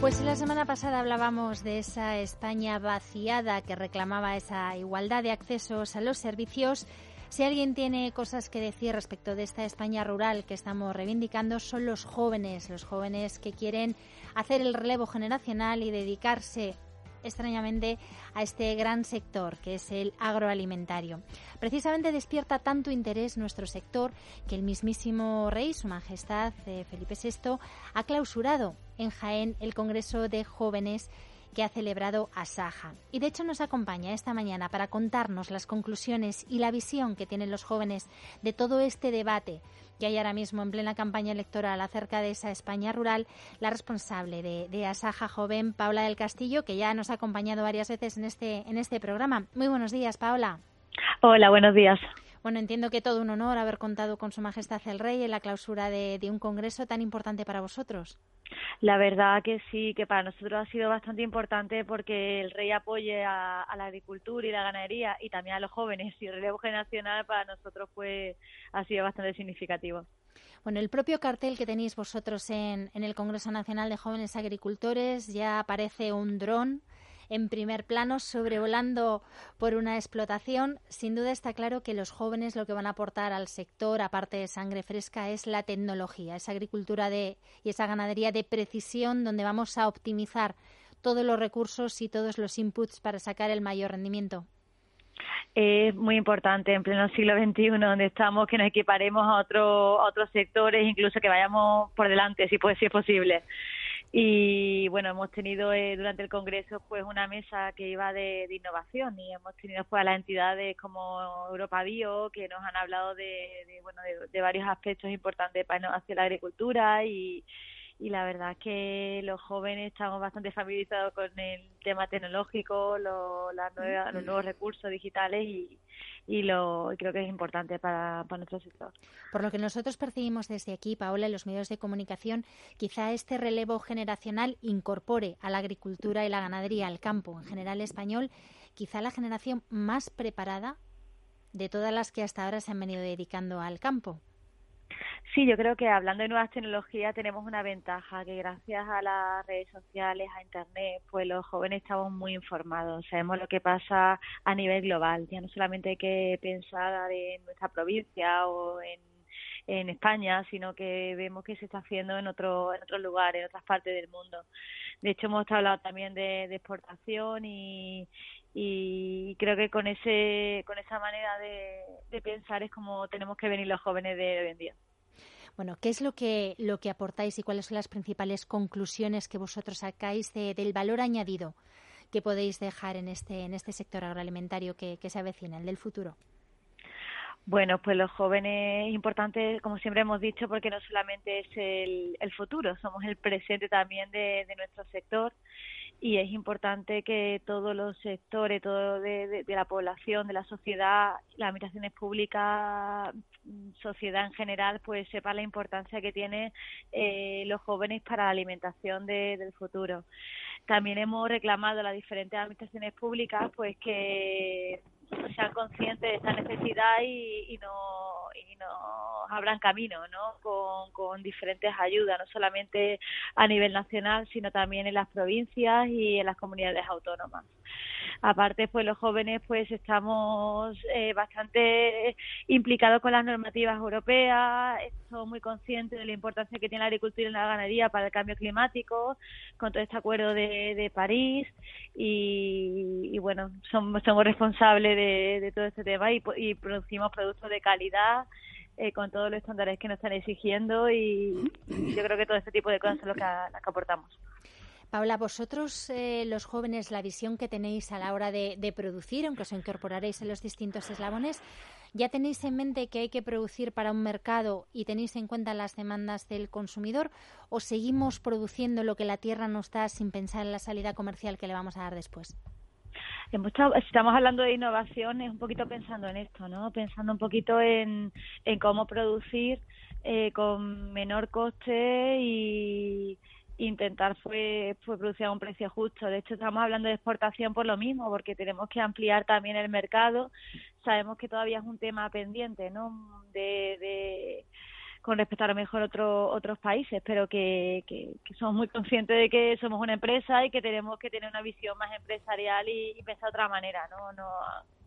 Pues la semana pasada hablábamos de esa España vaciada que reclamaba esa igualdad de accesos a los servicios. Si alguien tiene cosas que decir respecto de esta España rural que estamos reivindicando, son los jóvenes, los jóvenes que quieren hacer el relevo generacional y dedicarse extrañamente a este gran sector que es el agroalimentario. Precisamente despierta tanto interés nuestro sector que el mismísimo rey, su majestad eh, Felipe VI, ha clausurado en Jaén el Congreso de Jóvenes que ha celebrado Asaja. Y de hecho nos acompaña esta mañana para contarnos las conclusiones y la visión que tienen los jóvenes de todo este debate que hay ahora mismo en plena campaña electoral acerca de esa España rural, la responsable de, Asaja Joven, Paula del Castillo, que ya nos ha acompañado varias veces en este, en este programa. Muy buenos días, Paula. Hola, buenos días. Bueno, entiendo que todo un honor haber contado con Su Majestad el Rey en la clausura de, un congreso tan importante para vosotros. La verdad que sí, que para nosotros ha sido bastante importante porque el rey apoye a, la agricultura y la ganadería y también a los jóvenes y el relevo generacional para nosotros fue ha sido bastante significativo. Bueno, el propio cartel que tenéis vosotros en, en el Congreso Nacional de Jóvenes Agricultores ya aparece un dron en primer plano sobrevolando por una explotación. Sin duda está claro que los jóvenes lo que van a aportar al sector, aparte de sangre fresca, es la tecnología, esa agricultura de, y esa ganadería de precisión donde vamos a optimizar todos los recursos y todos los inputs para sacar el mayor rendimiento es muy importante en pleno siglo XXI, donde estamos, que nos equiparemos a, otro, otros sectores, incluso que vayamos por delante, si, puede, si es posible. Y bueno, hemos tenido eh, durante el Congreso pues una mesa que iba de, innovación y hemos tenido pues a las entidades como Europa Bio que nos han hablado de, bueno, de, varios aspectos importantes para hacia la agricultura y, y la verdad es que los jóvenes estamos bastante familiarizados con el tema tecnológico, los nuevos recursos digitales y, y lo creo que es importante para, para, nuestro sector. Por lo que nosotros percibimos desde aquí, Paola, en los medios de comunicación, quizá este relevo generacional incorpore a la agricultura y la ganadería, al campo en general español, quizá la generación más preparada de todas las que hasta ahora se han venido dedicando al campo. Sí, yo creo que hablando de nuevas tecnologías tenemos una ventaja, que gracias a las redes sociales, a Internet, pues los jóvenes estamos muy informados, sabemos lo que pasa a nivel global, ya no solamente hay que pensar en nuestra provincia o en, España, sino que vemos que se está haciendo en otro, en otros lugares, en otras partes del mundo. De hecho, hemos hablado también de, exportación y, y creo que con ese con esa manera de, de pensar es como tenemos que venir los jóvenes de hoy en día. Bueno, ¿qué es lo que, lo que aportáis y cuáles son las principales conclusiones que vosotros sacáis del valor añadido que podéis dejar en este, en este sector agroalimentario que, se avecina, el del futuro? Bueno, pues los jóvenes es importante, como siempre hemos dicho, porque no solamente es el, el futuro, somos el presente también de, de nuestro sector y es importante que todos los sectores, todo de, la población, de la sociedad, las administraciones públicas, sociedad en general, pues sepa la importancia que tienen eh, los jóvenes para la alimentación del futuro. También hemos reclamado a las diferentes administraciones públicas, pues que sean conscientes de esta necesidad y, y no y nos abran camino ¿no? Con, con diferentes ayudas, no solamente a nivel nacional, sino también en las provincias y en las comunidades autónomas. Aparte, pues los jóvenes pues estamos eh, bastante implicados con las normativas europeas, somos muy conscientes de la importancia que tiene la agricultura y la ganadería para el cambio climático, con todo este acuerdo de, París y, bueno, somos, somos responsables de, todo este tema y, y producimos productos de calidad eh, con todos los estándares que nos están exigiendo y, yo creo que todo este tipo de cosas es lo que aportamos. Paula, vosotros, eh, los jóvenes, la visión que tenéis a la hora de, producir, aunque os incorporaréis en los distintos eslabones, ¿ya tenéis en mente que hay que producir para un mercado y tenéis en cuenta las demandas del consumidor o seguimos produciendo lo que la tierra nos da sin pensar en la salida comercial que le vamos a dar después? estamos hablando de innovación, es un poquito pensando en esto, ¿no? Pensando un poquito en, en cómo producir eh, con menor coste y, intentar fue, producir a un precio justo. De hecho, estamos hablando de exportación por lo mismo, porque tenemos que ampliar también el mercado. Sabemos que todavía es un tema pendiente, ¿no? De, de con respecto a lo mejor otro, otros países, pero que, que, somos muy conscientes de que somos una empresa y que tenemos que tener una visión más empresarial y, y pensar de otra manera, ¿no? no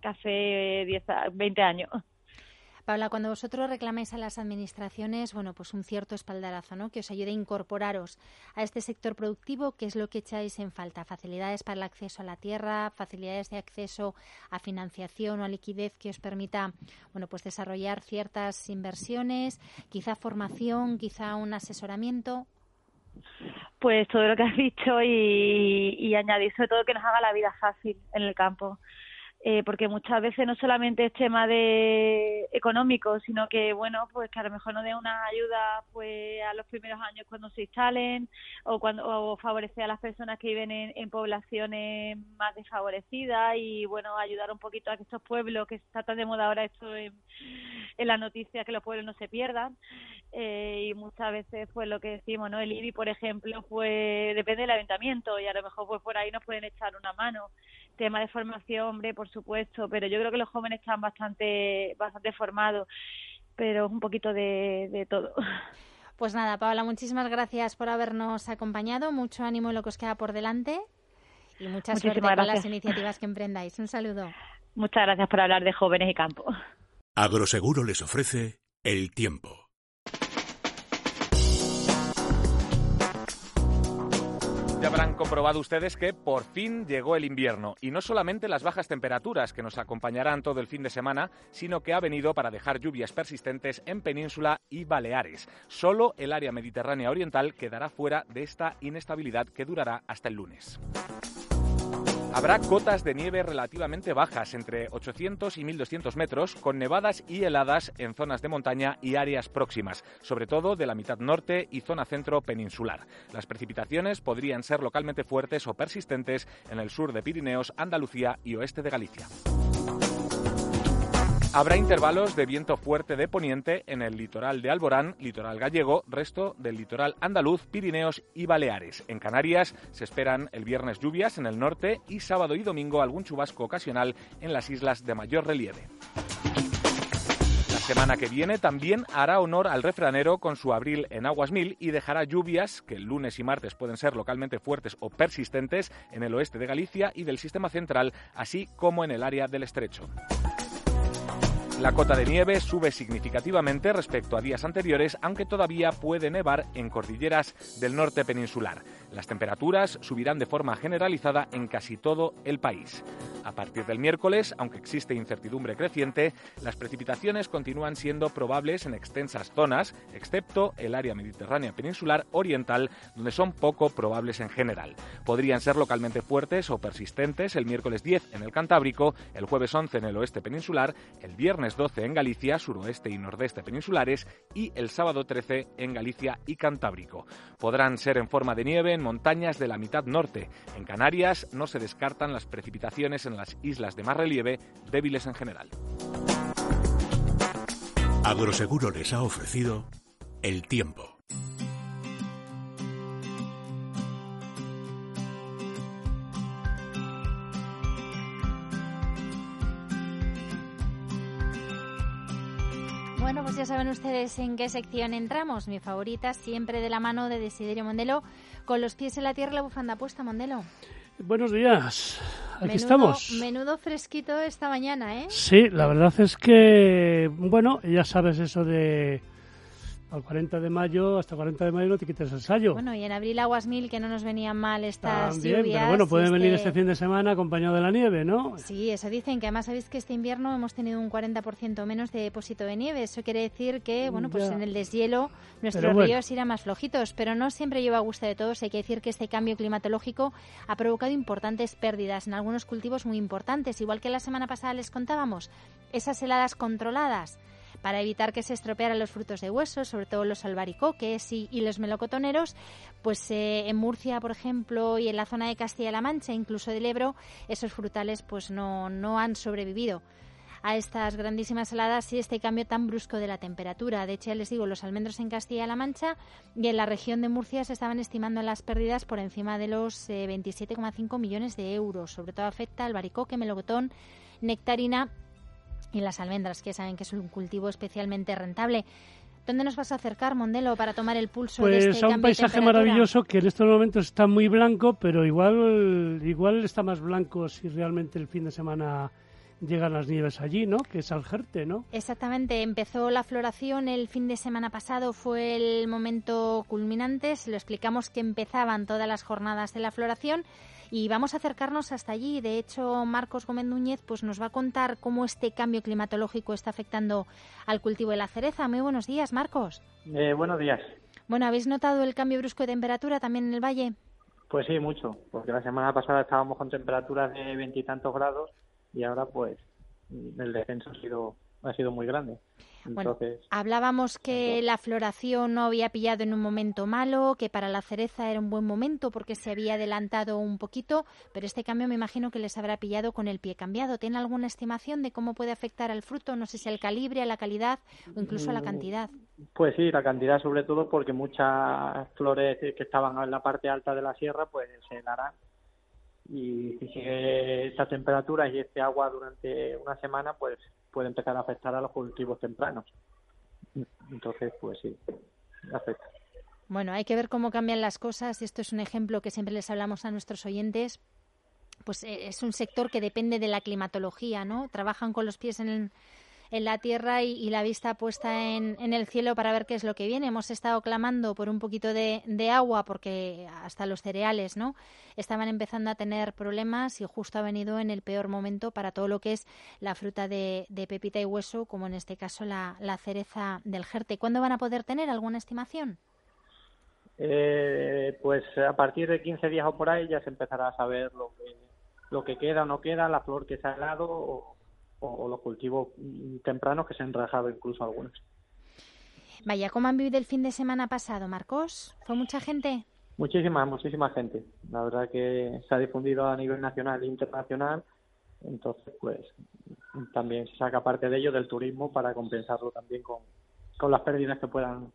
que hace 10, 20 años. Paula, cuando vosotros reclamáis a las administraciones, bueno, pues un cierto espaldarazo, ¿no? Que os ayude a incorporaros a este sector productivo, ¿qué es lo que echáis en falta? Facilidades para el acceso a la tierra, facilidades de acceso a financiación o a liquidez que os permita, bueno, pues desarrollar ciertas inversiones, quizá formación, quizá un asesoramiento. Pues todo lo que has dicho y, y añadir sobre todo que nos haga la vida fácil en el campo eh, porque muchas veces no solamente es tema de económico, sino que bueno, pues que a lo mejor no dé una ayuda pues a los primeros años cuando se instalen o cuando o favorecer a las personas que viven en, poblaciones más desfavorecidas y bueno, ayudar un poquito a que estos pueblos que está tan de moda ahora esto en, en la noticia que los pueblos no se pierdan eh, y muchas veces pues lo que decimos, ¿no? El IBI, por ejemplo, pues depende del ayuntamiento y a lo mejor pues por ahí nos pueden echar una mano tema de formación, hombre, por supuesto, pero yo creo que los jóvenes están bastante, bastante formados, pero es un poquito de, todo. Pues nada, Paola, muchísimas gracias por habernos acompañado. Mucho ánimo en lo que os queda por delante y mucha suerte con las iniciativas que emprendáis. Un saludo. Muchas gracias por hablar de jóvenes y campo. Agroseguro les ofrece el tiempo. Ya habrán comprobado ustedes que por fin llegó el invierno y no solamente las bajas temperaturas que nos acompañarán todo el fin de semana, sino que ha venido para dejar lluvias persistentes en Península y Baleares. Solo el área mediterránea oriental quedará fuera de esta inestabilidad que durará hasta el lunes. Habrá cotas de nieve relativamente bajas, entre 800 y 1200 metros, con nevadas y heladas en zonas de montaña y áreas próximas, sobre todo de la mitad norte y zona centro peninsular. Las precipitaciones podrían ser localmente fuertes o persistentes en el sur de Pirineos, Andalucía y oeste de Galicia. Habrá intervalos de viento fuerte de poniente en el litoral de Alborán, litoral gallego, resto del litoral andaluz, Pirineos y Baleares. En Canarias se esperan el viernes lluvias en el norte y sábado y domingo algún chubasco ocasional en las islas de mayor relieve. La semana que viene también hará honor al refranero con su abril en aguas mil y dejará lluvias que el lunes y martes pueden ser localmente fuertes o persistentes en el oeste de Galicia y del sistema central, así como en el área del estrecho. La cota de nieve sube significativamente respecto a días anteriores, aunque todavía puede nevar en cordilleras del norte peninsular. Las temperaturas subirán de forma generalizada en casi todo el país. A partir del miércoles, aunque existe incertidumbre creciente, las precipitaciones continúan siendo probables en extensas zonas, excepto el área mediterránea peninsular oriental, donde son poco probables en general. Podrían ser localmente fuertes o persistentes el miércoles 10 en el Cantábrico, el jueves 11 en el oeste peninsular, el viernes 12 en Galicia, suroeste y nordeste peninsulares y el sábado 13 en Galicia y Cantábrico. Podrán ser en forma de nieve en montañas de la mitad norte. En Canarias no se descartan las precipitaciones en las islas de más relieve, débiles en general. Agroseguro les ha ofrecido el tiempo. Bueno, pues ya saben ustedes en qué sección entramos. Mi favorita, siempre de la mano de Desiderio Mondelo, con los pies en la tierra, la bufanda puesta, Mondelo. Buenos días, aquí estamos. Menudo fresquito esta mañana, ¿eh? Sí, la verdad es que, bueno, ya sabes eso de al 40 de mayo, hasta 40 de mayo no te quites el ensayo. Bueno, y en abril aguas mil, que no nos venían mal estas También, Pero bueno, pueden venir este fin de semana acompañado de la nieve, ¿no? Sí, eso dicen, que además sabéis que este invierno hemos tenido un 40% menos de depósito de nieve. Eso quiere decir que, bueno, pues en el deshielo nuestros ríos irán más flojitos, pero no siempre lleva a gusto de todos. Hay que decir que este cambio climatológico ha provocado importantes pérdidas en algunos cultivos muy importantes, igual que la semana pasada les contábamos, esas heladas controladas para evitar que se estropearan los frutos de hueso, sobre todo los albaricoques y, los melocotoneros, pues eh, en Murcia, por ejemplo, y en la zona de Castilla-La Mancha, incluso del Ebro, esos frutales pues no, no han sobrevivido a estas grandísimas heladas y este cambio tan brusco de la temperatura. De hecho, ya les digo, los almendros en Castilla-La Mancha y en la región de Murcia se estaban estimando las pérdidas por encima de los 27,5 eh, millones de euros. Sobre todo afecta al baricoque, melocotón, nectarina y las almendras, que saben que es un cultivo especialmente rentable. ¿Dónde nos vas a acercar, Mondelo, para tomar el pulso pues de este a un paisaje maravilloso que en estos momentos está muy blanco, pero igual, igual está más blanco si realmente el fin de semana llegan las nieves allí, ¿no? Que es Algerte, ¿no? Exactamente. Empezó la floración el fin de semana pasado, fue el momento culminante. Se lo explicamos que empezaban todas las jornadas de la floración y vamos a acercarnos hasta allí. De hecho, Marcos Gómez Núñez pues, nos va a contar cómo este cambio climatológico está afectando al cultivo de la cereza. Muy buenos días, Marcos. Eh, buenos días. Bueno, ¿habéis notado el cambio brusco de temperatura también en el valle? Pues sí, mucho, porque la semana pasada estábamos con temperaturas de veintitantos grados y ahora pues el descenso ha sido ha sido muy grande. Bueno, hablábamos que la floración no había pillado en un momento malo, que para la cereza era un buen momento porque se había adelantado un poquito, pero este cambio me imagino que les habrá pillado con el pie cambiado. ¿Tiene alguna estimación de cómo puede afectar al fruto? No sé si al calibre, a la calidad o incluso a la mm, cantidad. Pues sí, la cantidad sobre todo porque muchas flores que estaban en la parte alta de la sierra pues se helarán y si sigue esta temperatura y este agua durante una semana, pues puede empezar a afectar a los cultivos tempranos. Entonces, pues sí, afecta. Bueno, hay que ver cómo cambian las cosas. Esto es un ejemplo que siempre les hablamos a nuestros oyentes. Pues eh, es un sector que depende de la climatología, ¿no? Trabajan con los pies en, el, en la tierra y, la vista puesta en, el cielo para ver qué es lo que viene. Hemos estado clamando por un poquito de, agua porque hasta los cereales no estaban empezando a tener problemas y justo ha venido en el peor momento para todo lo que es la fruta de, pepita y hueso, como en este caso la, cereza del jerte. ¿Cuándo van a poder tener alguna estimación? Eh, pues a partir de 15 días o por ahí ya se empezará a saber lo que, lo que queda o no queda, la flor que se ha helado o, o, los cultivos tempranos que se han rajado incluso algunos. Vaya, ¿cómo han vivido el fin de semana pasado, Marcos? ¿Fue mucha gente? Muchísima, muchísima gente. La verdad que se ha difundido a nivel nacional e internacional. Entonces, pues también se saca parte de ello del turismo para compensarlo también con, con las pérdidas que puedan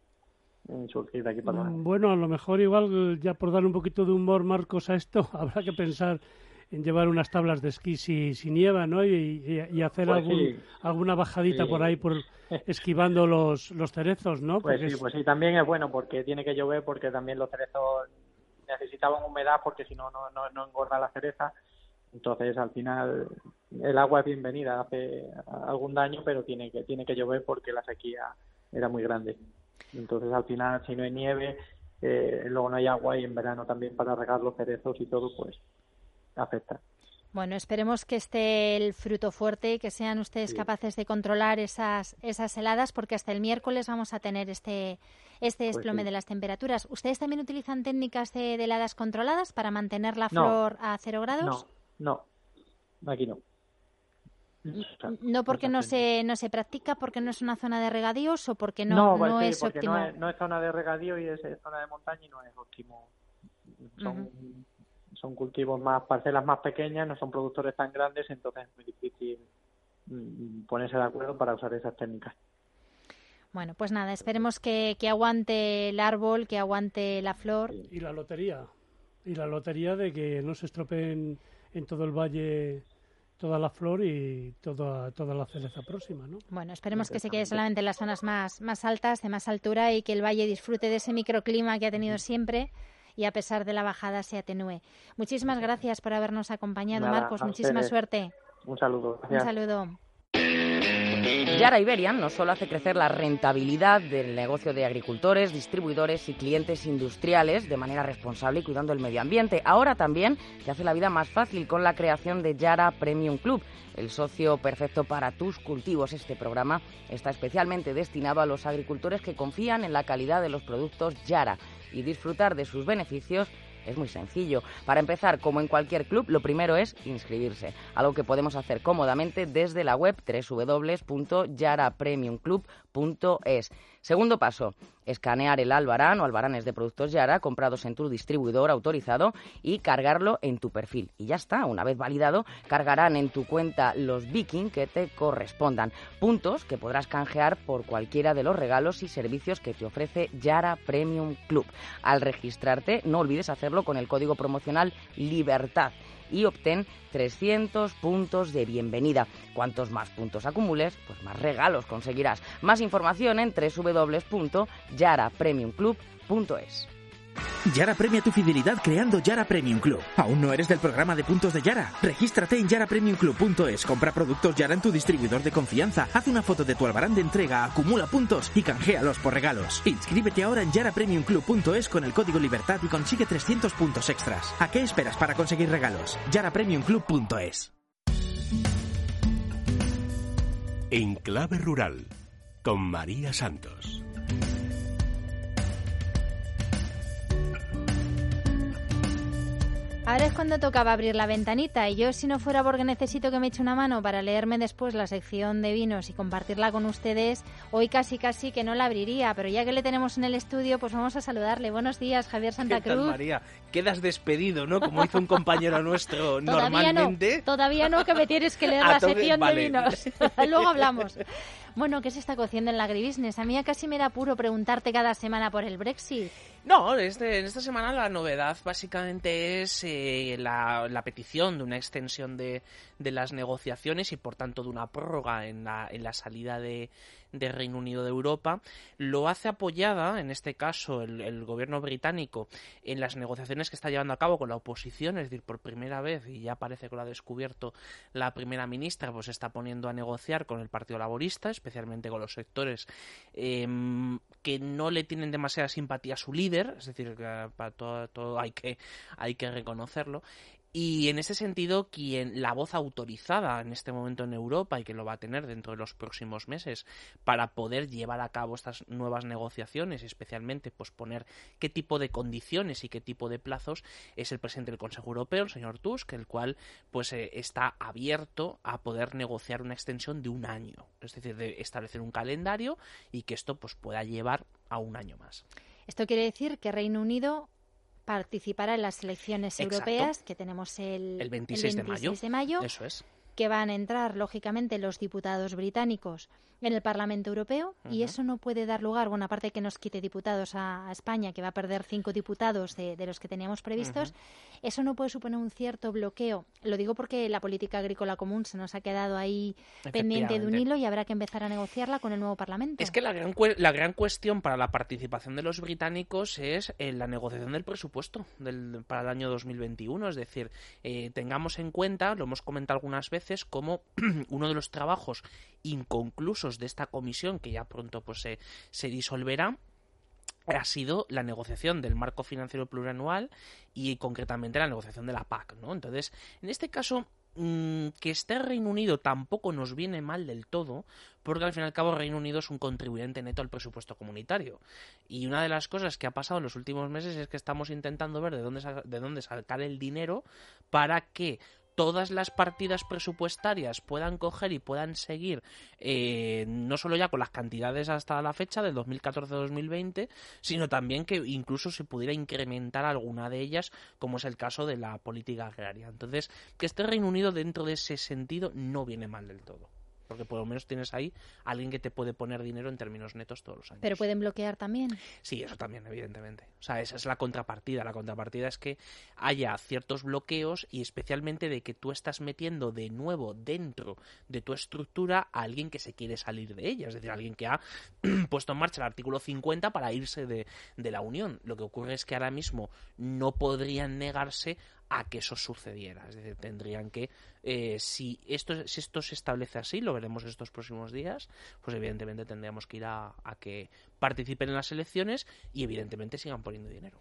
eh, surgir de aquí para adelante. Bueno, a lo mejor igual ya por dar un poquito de humor, Marcos, a esto, habrá que pensar en llevar unas tablas de esquí si, si nieva, ¿no? Y, hacer pues alguna bajadita por ahí, por esquivando los, los cerezos, ¿no? Pues sí, pues sí, también es bueno porque tiene que llover porque también los cerezos necesitaban humedad porque si no, no, no engorda la cereza. Entonces, al final, el agua es bienvenida, hace algún daño, pero tiene que, tiene que llover porque la sequía era muy grande. Entonces, al final, si no hay nieve, eh, luego no hay agua y en verano también para regar los cerezos y todo, pues afecta. Bueno, esperemos que esté el fruto fuerte y que sean ustedes capaces de controlar esas, esas heladas, porque hasta el miércoles vamos a tener este, este pues desplome de las temperaturas. ¿Ustedes también utilizan técnicas de, heladas controladas para mantener la flor a cero grados? No, no, aquí no. No porque no se, no se practica, porque no es una zona de regadíos o porque no, no, es óptimo. No es, no es, zona de regadío y es zona de montaña y no es óptimo. Son son cultivos más, parcelas más pequeñas, no son productores tan grandes, entonces es muy difícil mm, ponerse de acuerdo para usar esas técnicas. Bueno, pues nada, esperemos que, que aguante el árbol, que aguante la flor. Y la lotería. Y la lotería de que no se estropeen en todo el valle toda la flor y toda, toda la cereza próxima, ¿no? Bueno, esperemos que se quede solamente en las zonas más, más altas, de más altura y que el valle disfrute de ese microclima que ha tenido siempre y a pesar de la bajada se atenúe. Muchísimas gracias por habernos acompañado, Marcos. Muchísima suerte. Un saludo. Un saludo. Yara Iberian no solo hace crecer la rentabilidad del negocio de agricultores, distribuidores y clientes industriales de manera responsable y cuidando el medio ambiente, ahora también te hace la vida más fácil con la creación de Yara Premium Club, el socio perfecto para tus cultivos. Este programa está especialmente destinado a los agricultores que confían en la calidad de los productos Yara y disfrutar de sus beneficios es muy sencillo. Para empezar, como en cualquier club, lo primero es inscribirse, algo que podemos hacer cómodamente desde la web www.yarapremiumclub.es. Segundo paso, escanear el albarán o albaranes de productos Yara comprados en tu distribuidor autorizado y cargarlo en tu perfil. Y ya está, una vez validado, cargarán en tu cuenta los Viking que te correspondan, puntos que podrás canjear por cualquiera de los regalos y servicios que te ofrece Yara Premium Club. Al registrarte, no olvides hacerlo con el código promocional Libertad y obtén 300 puntos de bienvenida. Cuantos más puntos acumules, pues más regalos conseguirás. Más información en www.yarapremiumclub.es. Yara premia tu fidelidad creando Yara Premium Club. ¿Aún no eres del programa de puntos de Yara? Regístrate en yarapremiumclub.es, compra productos Yara en tu distribuidor de confianza, haz una foto de tu albarán de entrega, acumula puntos y canjealos por regalos. Inscríbete ahora en yarapremiumclub.es con el código Libertad y consigue 300 puntos extras. ¿A qué esperas para conseguir regalos? yarapremiumclub.es. En clave rural, con María Santos. Ahora es cuando tocaba abrir la ventanita y yo si no fuera porque necesito que me eche una mano para leerme después la sección de vinos y compartirla con ustedes, hoy casi casi que no la abriría, pero ya que le tenemos en el estudio, pues vamos a saludarle. Buenos días, Javier Santa Cruz. María? Quedas despedido, ¿no? Como hizo un compañero nuestro normalmente. todavía no, que me tienes que leer la sección de vinos. Luego hablamos. Bueno, ¿qué se está cociendo en la agribusiness? A mí casi me da puro preguntarte cada semana por el Brexit. No, este, en esta semana la novedad básicamente es eh, la, la, petición de una extensión de, de, las negociaciones y por tanto de una prórroga en la, en la salida de, de Reino Unido de Europa, lo hace apoyada, en este caso, el, gobierno británico en las negociaciones que está llevando a cabo con la oposición, es decir, por primera vez, y ya parece que lo ha descubierto la primera ministra, pues está poniendo a negociar con el Partido Laborista, especialmente con los sectores em, que no le tienen demasiada simpatía a su líder, es decir, que para todo, todo hay que hay que reconocerlo y en ese sentido, quien la voz autorizada en este momento en Europa y que lo va a tener dentro de los próximos meses para poder llevar a cabo estas nuevas negociaciones, especialmente pues poner qué tipo de condiciones y qué tipo de plazos es el presidente del Consejo Europeo, el señor Tusk, el cual pues eh, está abierto a poder negociar una extensión de un año, es decir, de establecer un calendario y que esto pues pueda llevar a un año más. Esto quiere decir que Reino Unido participará en las elecciones europeas que tenemos el, el 26, de, mayo. Eso es. Que van a entrar, lógicamente, los diputados británicos en el Parlamento Europeo y eso no puede dar lugar, bueno, aparte que nos quite diputados a, España, que va a perder cinco diputados de, los que teníamos previstos, eso no puede suponer un cierto bloqueo. Lo digo porque la política agrícola común se nos ha quedado ahí pendiente de un hilo y habrá que empezar a negociarla con el nuevo Parlamento. Es que la gran, la gran cuestión para la participación de los británicos es eh, la negociación del presupuesto del, para el año 2021. Es decir, eh, tengamos en cuenta, lo hemos comentado algunas veces, como uno de los trabajos inconclusos de esta comisión, que ya pronto pues se, disolverá, ha sido la negociación del marco financiero plurianual y concretamente la negociación de la PAC, ¿no? Entonces, en este caso, mm, que esté Reino Unido tampoco nos viene mal del todo, porque al fin y al cabo Reino Unido es un contribuyente neto al presupuesto comunitario. Y una de las cosas que ha pasado en los últimos meses es que estamos intentando ver de dónde, de dónde sacar el dinero para que todas las partidas presupuestarias puedan coger y puedan seguir eh, no solo ya con las cantidades hasta la fecha del 2014-2020, sino también que incluso se pudiera incrementar alguna de ellas, como es el caso de la política agraria. Entonces, que este Reino Unido dentro de ese sentido no viene mal del todo porque por lo menos tienes ahí alguien que te puede poner dinero en términos netos todos los años. Pero pueden bloquear también. Sí, eso también, evidentemente. O sea, esa es la contrapartida. La contrapartida es que haya ciertos bloqueos y especialmente de que tú estás metiendo de nuevo dentro de tu estructura a alguien que se quiere salir de ella, es decir, alguien que ha puesto en marcha el artículo 50 para irse de, de la Unión. Lo que ocurre es que ahora mismo no podrían negarse a que eso sucediera. Es decir, tendrían que, eh, si, esto, si esto se establece así, lo veremos estos próximos días, pues evidentemente tendríamos que ir a, a que participen en las elecciones y evidentemente sigan poniendo dinero.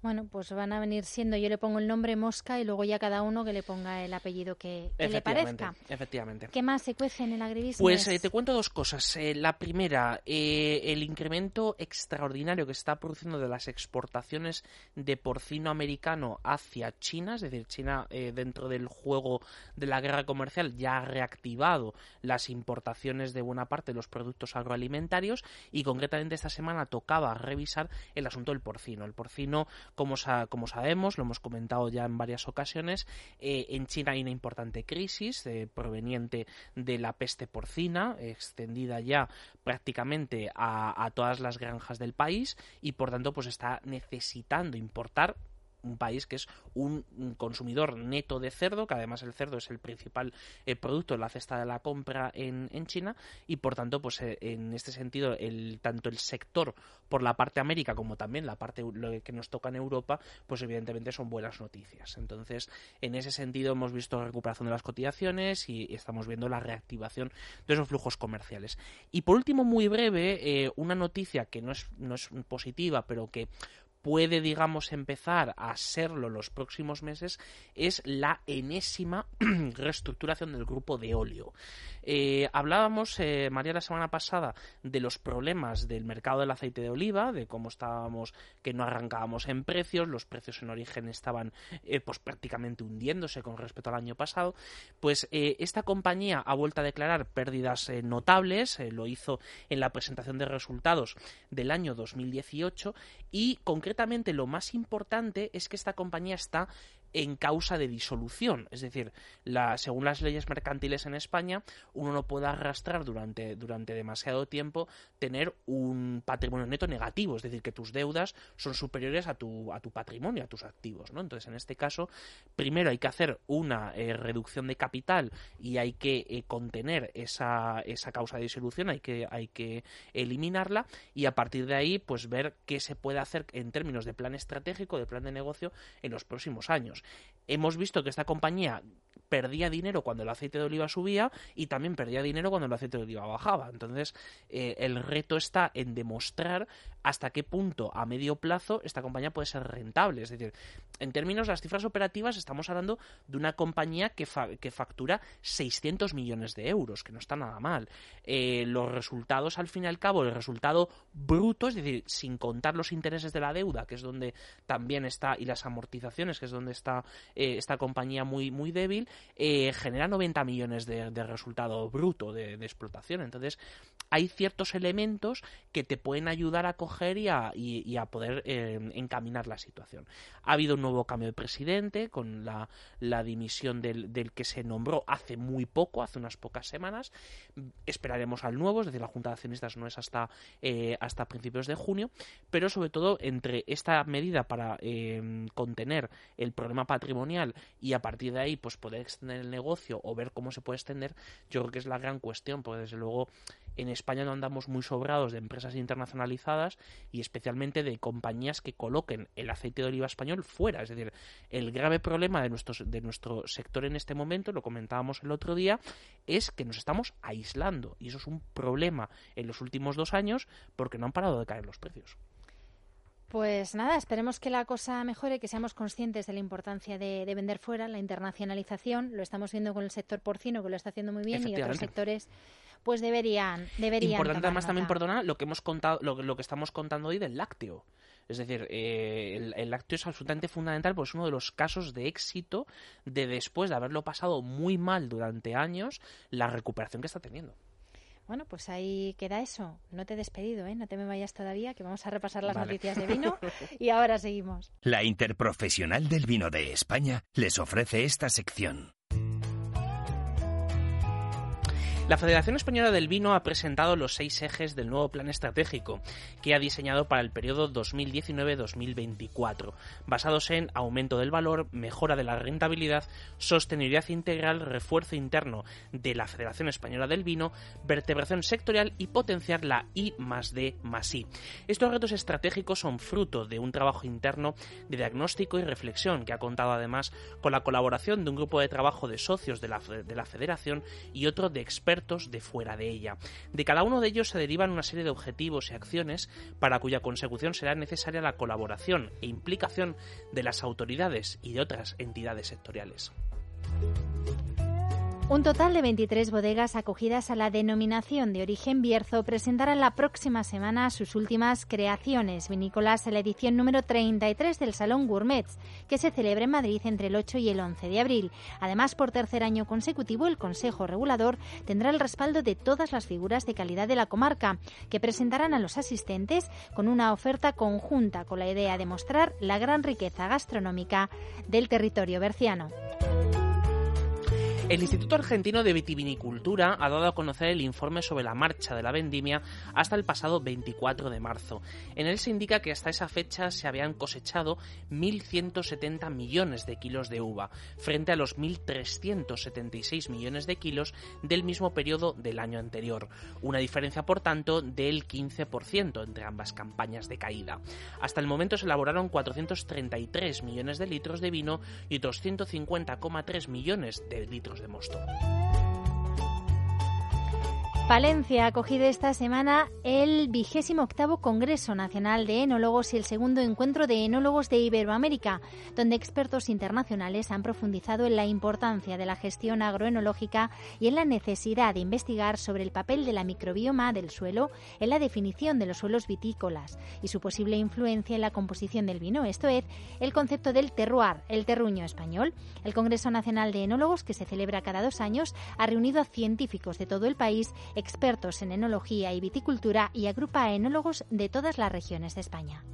Bueno, pues van a venir siendo, yo le pongo el nombre Mosca y luego ya cada uno que le ponga el apellido que, le parezca. Efectivamente. ¿Qué más se cuece en el agribusiness? Pues eh, te cuento dos cosas. Eh, la primera, eh, el incremento extraordinario que se está produciendo de las exportaciones de porcino americano hacia China, es decir, China dentro del juego de la guerra comercial ya ha reactivado las importaciones de buena parte de los productos agroalimentarios y concretamente esta semana tocaba revisar el asunto del porcino. El porcino como, sabemos, lo hemos comentado ya en varias ocasiones, eh, en China hay una importante crisis eh, proveniente de la peste porcina, extendida ya prácticamente a, a todas las granjas del país y por tanto pues está necesitando importar un país que es un, consumidor neto de cerdo, que además el cerdo es el principal eh, producto en la cesta de la compra en, en China y por tanto pues eh, en este sentido el tanto el sector por la parte América como también la parte lo que nos toca en Europa pues evidentemente son buenas noticias. Entonces en ese sentido hemos visto recuperación de las cotizaciones y, estamos viendo la reactivación de esos flujos comerciales. Y por último muy breve eh, una noticia que no es no es positiva pero que puede, digamos, empezar a serlo los próximos meses es la enésima reestructuración del grupo de óleo. Eh, hablábamos, eh, María, la semana pasada de los problemas del mercado del aceite de oliva, de cómo estábamos, que no arrancábamos en precios, los precios en origen estaban eh, pues prácticamente hundiéndose con respecto al año pasado. Pues esta compañía ha vuelto a declarar pérdidas notables, lo hizo en la presentación de resultados del año 2018 y concretamente lo más importante es que esta compañía está en causa de disolución. Es decir, según las leyes mercantiles en España, uno no puede arrastrar durante, durante demasiado tiempo tener un patrimonio neto negativo, es decir, que tus deudas son superiores a tu, a tu patrimonio, a tus activos. ¿no? Entonces, en este caso, primero hay que hacer una eh, reducción de capital y hay que eh, contener esa, esa causa de disolución, hay que, hay que eliminarla y a partir de ahí, pues ver qué se puede hacer en términos de plan estratégico, de plan de negocio en los próximos años. Hemos visto que esta compañía perdía dinero cuando el aceite de oliva subía y también perdía dinero cuando el aceite de oliva bajaba. Entonces, eh, el reto está en demostrar hasta qué punto a medio plazo esta compañía puede ser rentable. Es decir, en términos de las cifras operativas estamos hablando de una compañía que, que factura 600 millones de euros, que no está nada mal. Eh, los resultados, al fin y al cabo, el resultado bruto, es decir, sin contar los intereses de la deuda, que es donde también está, y las amortizaciones, que es donde está eh, esta compañía muy, muy débil, eh, genera 90 millones de, resultado bruto de, explotación. Entonces, hay ciertos elementos que te pueden ayudar a coger y a, poder eh, encaminar la situación. Ha habido un nuevo cambio de presidente con la, dimisión del, que se nombró hace muy poco, hace unas pocas semanas. Esperaremos al nuevo, es decir, la Junta de Accionistas no es hasta, eh, hasta principios de junio, pero sobre todo entre esta medida para contener el problema patrimonial y a partir de ahí pues poder extender el negocio o ver cómo se puede extender, yo creo que es la gran cuestión, porque desde luego en España no andamos muy sobrados de empresas internacionalizadas y especialmente de compañías que coloquen el aceite de oliva español fuera. Es decir, el grave problema de, de nuestro sector en este momento, lo comentábamos el otro día, es que nos estamos aislando y eso es un problema en los últimos dos años porque no han parado de caer los precios. Pues nada, esperemos que la cosa mejore, que seamos conscientes de la importancia de, vender fuera, la internacionalización. Lo estamos viendo con el sector porcino, que lo está haciendo muy bien, y otros sectores pues deberían deberían importante además también perdona lo que hemos contado lo, lo, que estamos contando hoy del lácteo es decir eh, el, lácteo es absolutamente fundamental porque es uno de los casos de éxito de después de haberlo pasado muy mal durante años la recuperación que está teniendo bueno, pues ahí queda eso. No te he despedido, ¿eh? No te me vayas todavía, que vamos a repasar las noticias de vino y ahora seguimos. La Interprofesional del Vino de España les ofrece esta sección. La Federación Española del Vino ha presentado los seis ejes del nuevo plan estratégico que ha diseñado para el periodo 2019-2024, basados en aumento del valor, mejora de la rentabilidad, sostenibilidad integral, refuerzo interno de la Federación Española del Vino, vertebración sectorial y potenciar la I más D más I. Estos retos estratégicos son fruto de un trabajo interno de diagnóstico y reflexión que ha contado además con la colaboración de un grupo de trabajo de socios de la, de la Federación y otro de expertos de fuera de ella. De cada uno de ellos se derivan una serie de objetivos y acciones para cuya consecución será necesaria la colaboración e implicación de las autoridades y de otras entidades sectoriales. Un total de 23 bodegas acogidas a la denominación de origen Bierzo presentarán la próxima semana sus últimas creaciones vinícolas en la edición número 33 del Salón Gourmets, que se celebra en Madrid entre el 8 y el 11 de abril. Además, por tercer año consecutivo, el Consejo Regulador tendrá el respaldo de todas las figuras de calidad de la comarca, que presentarán a los asistentes con una oferta conjunta con la idea de mostrar la gran riqueza gastronómica del territorio berciano. El Instituto Argentino de Vitivinicultura ha dado a conocer el informe sobre la marcha de la vendimia hasta el pasado 24 de marzo. En él se indica que hasta esa fecha se habían cosechado 1.170 millones de kilos de uva, frente a los 1.376 millones de kilos del mismo periodo del año anterior. Una diferencia, por tanto, del 15% entre ambas campañas de caída. Hasta el momento se elaboraron 433 millones de litros de vino y 250,3 millones de litros de mosto. Palencia ha acogido esta semana el vigésimo octavo Congreso Nacional de Enólogos y el segundo encuentro de enólogos de Iberoamérica, donde expertos internacionales han profundizado en la importancia de la gestión agroenológica y en la necesidad de investigar sobre el papel de la microbioma del suelo en la definición de los suelos vitícolas y su posible influencia en la composición del vino, esto es, el concepto del terroir, el terruño español. El Congreso Nacional de Enólogos, que se celebra cada dos años, ha reunido a científicos de todo el país expertos en enología y viticultura y agrupa a enólogos de todas las regiones de España.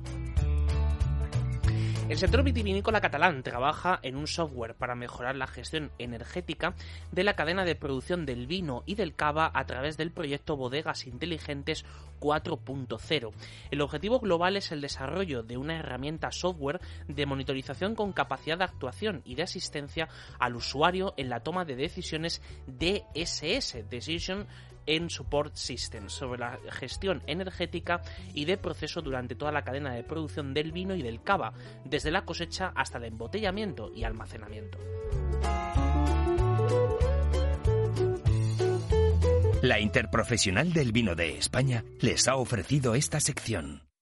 El sector vitivinícola catalán trabaja en un software para mejorar la gestión energética de la cadena de producción del vino y del cava a través del proyecto Bodegas Inteligentes 4.0. El objetivo global es el desarrollo de una herramienta software de monitorización con capacidad de actuación y de asistencia al usuario en la toma de decisiones DSS, Decision en Support Systems sobre la gestión energética y de proceso durante toda la cadena de producción del vino y del cava, desde la cosecha hasta el embotellamiento y almacenamiento. La Interprofesional del Vino de España les ha ofrecido esta sección.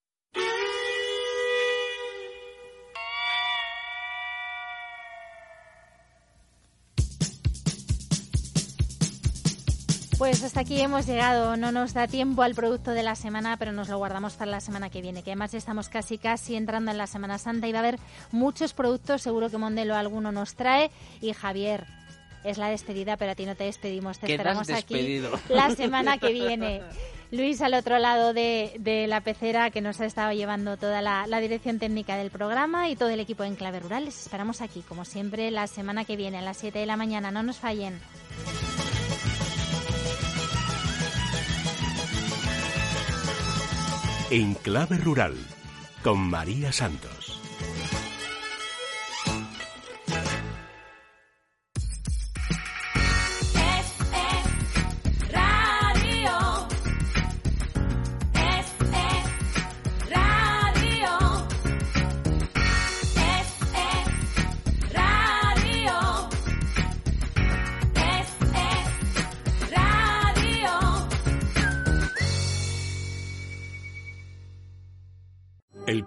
Pues hasta aquí hemos llegado. No nos da tiempo al producto de la semana, pero nos lo guardamos para la semana que viene, que además estamos casi casi entrando en la Semana Santa y va a haber muchos productos. Seguro que Mondelo alguno nos trae. Y Javier, es la despedida, pero a ti no te despedimos. Te esperamos aquí la semana que viene. Luis al otro lado de, la pecera que nos ha estado llevando toda la, la, dirección técnica del programa y todo el equipo en Clave Rural. Les esperamos aquí, como siempre, la semana que viene a las 7 de la mañana. No nos fallen. En Clave Rural, con María Santos.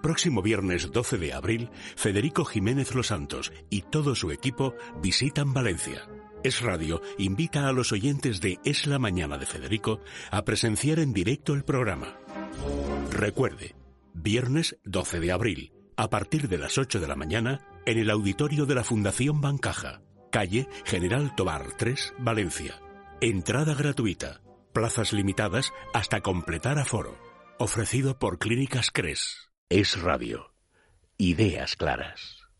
Próximo viernes 12 de abril, Federico Jiménez Los Santos y todo su equipo visitan Valencia. Es Radio invita a los oyentes de Es la Mañana de Federico a presenciar en directo el programa. Recuerde, viernes 12 de abril, a partir de las 8 de la mañana, en el auditorio de la Fundación Bancaja, calle General Tobar 3, Valencia. Entrada gratuita, plazas limitadas hasta completar aforo. Ofrecido por Clínicas Cres. Es radio. Ideas claras.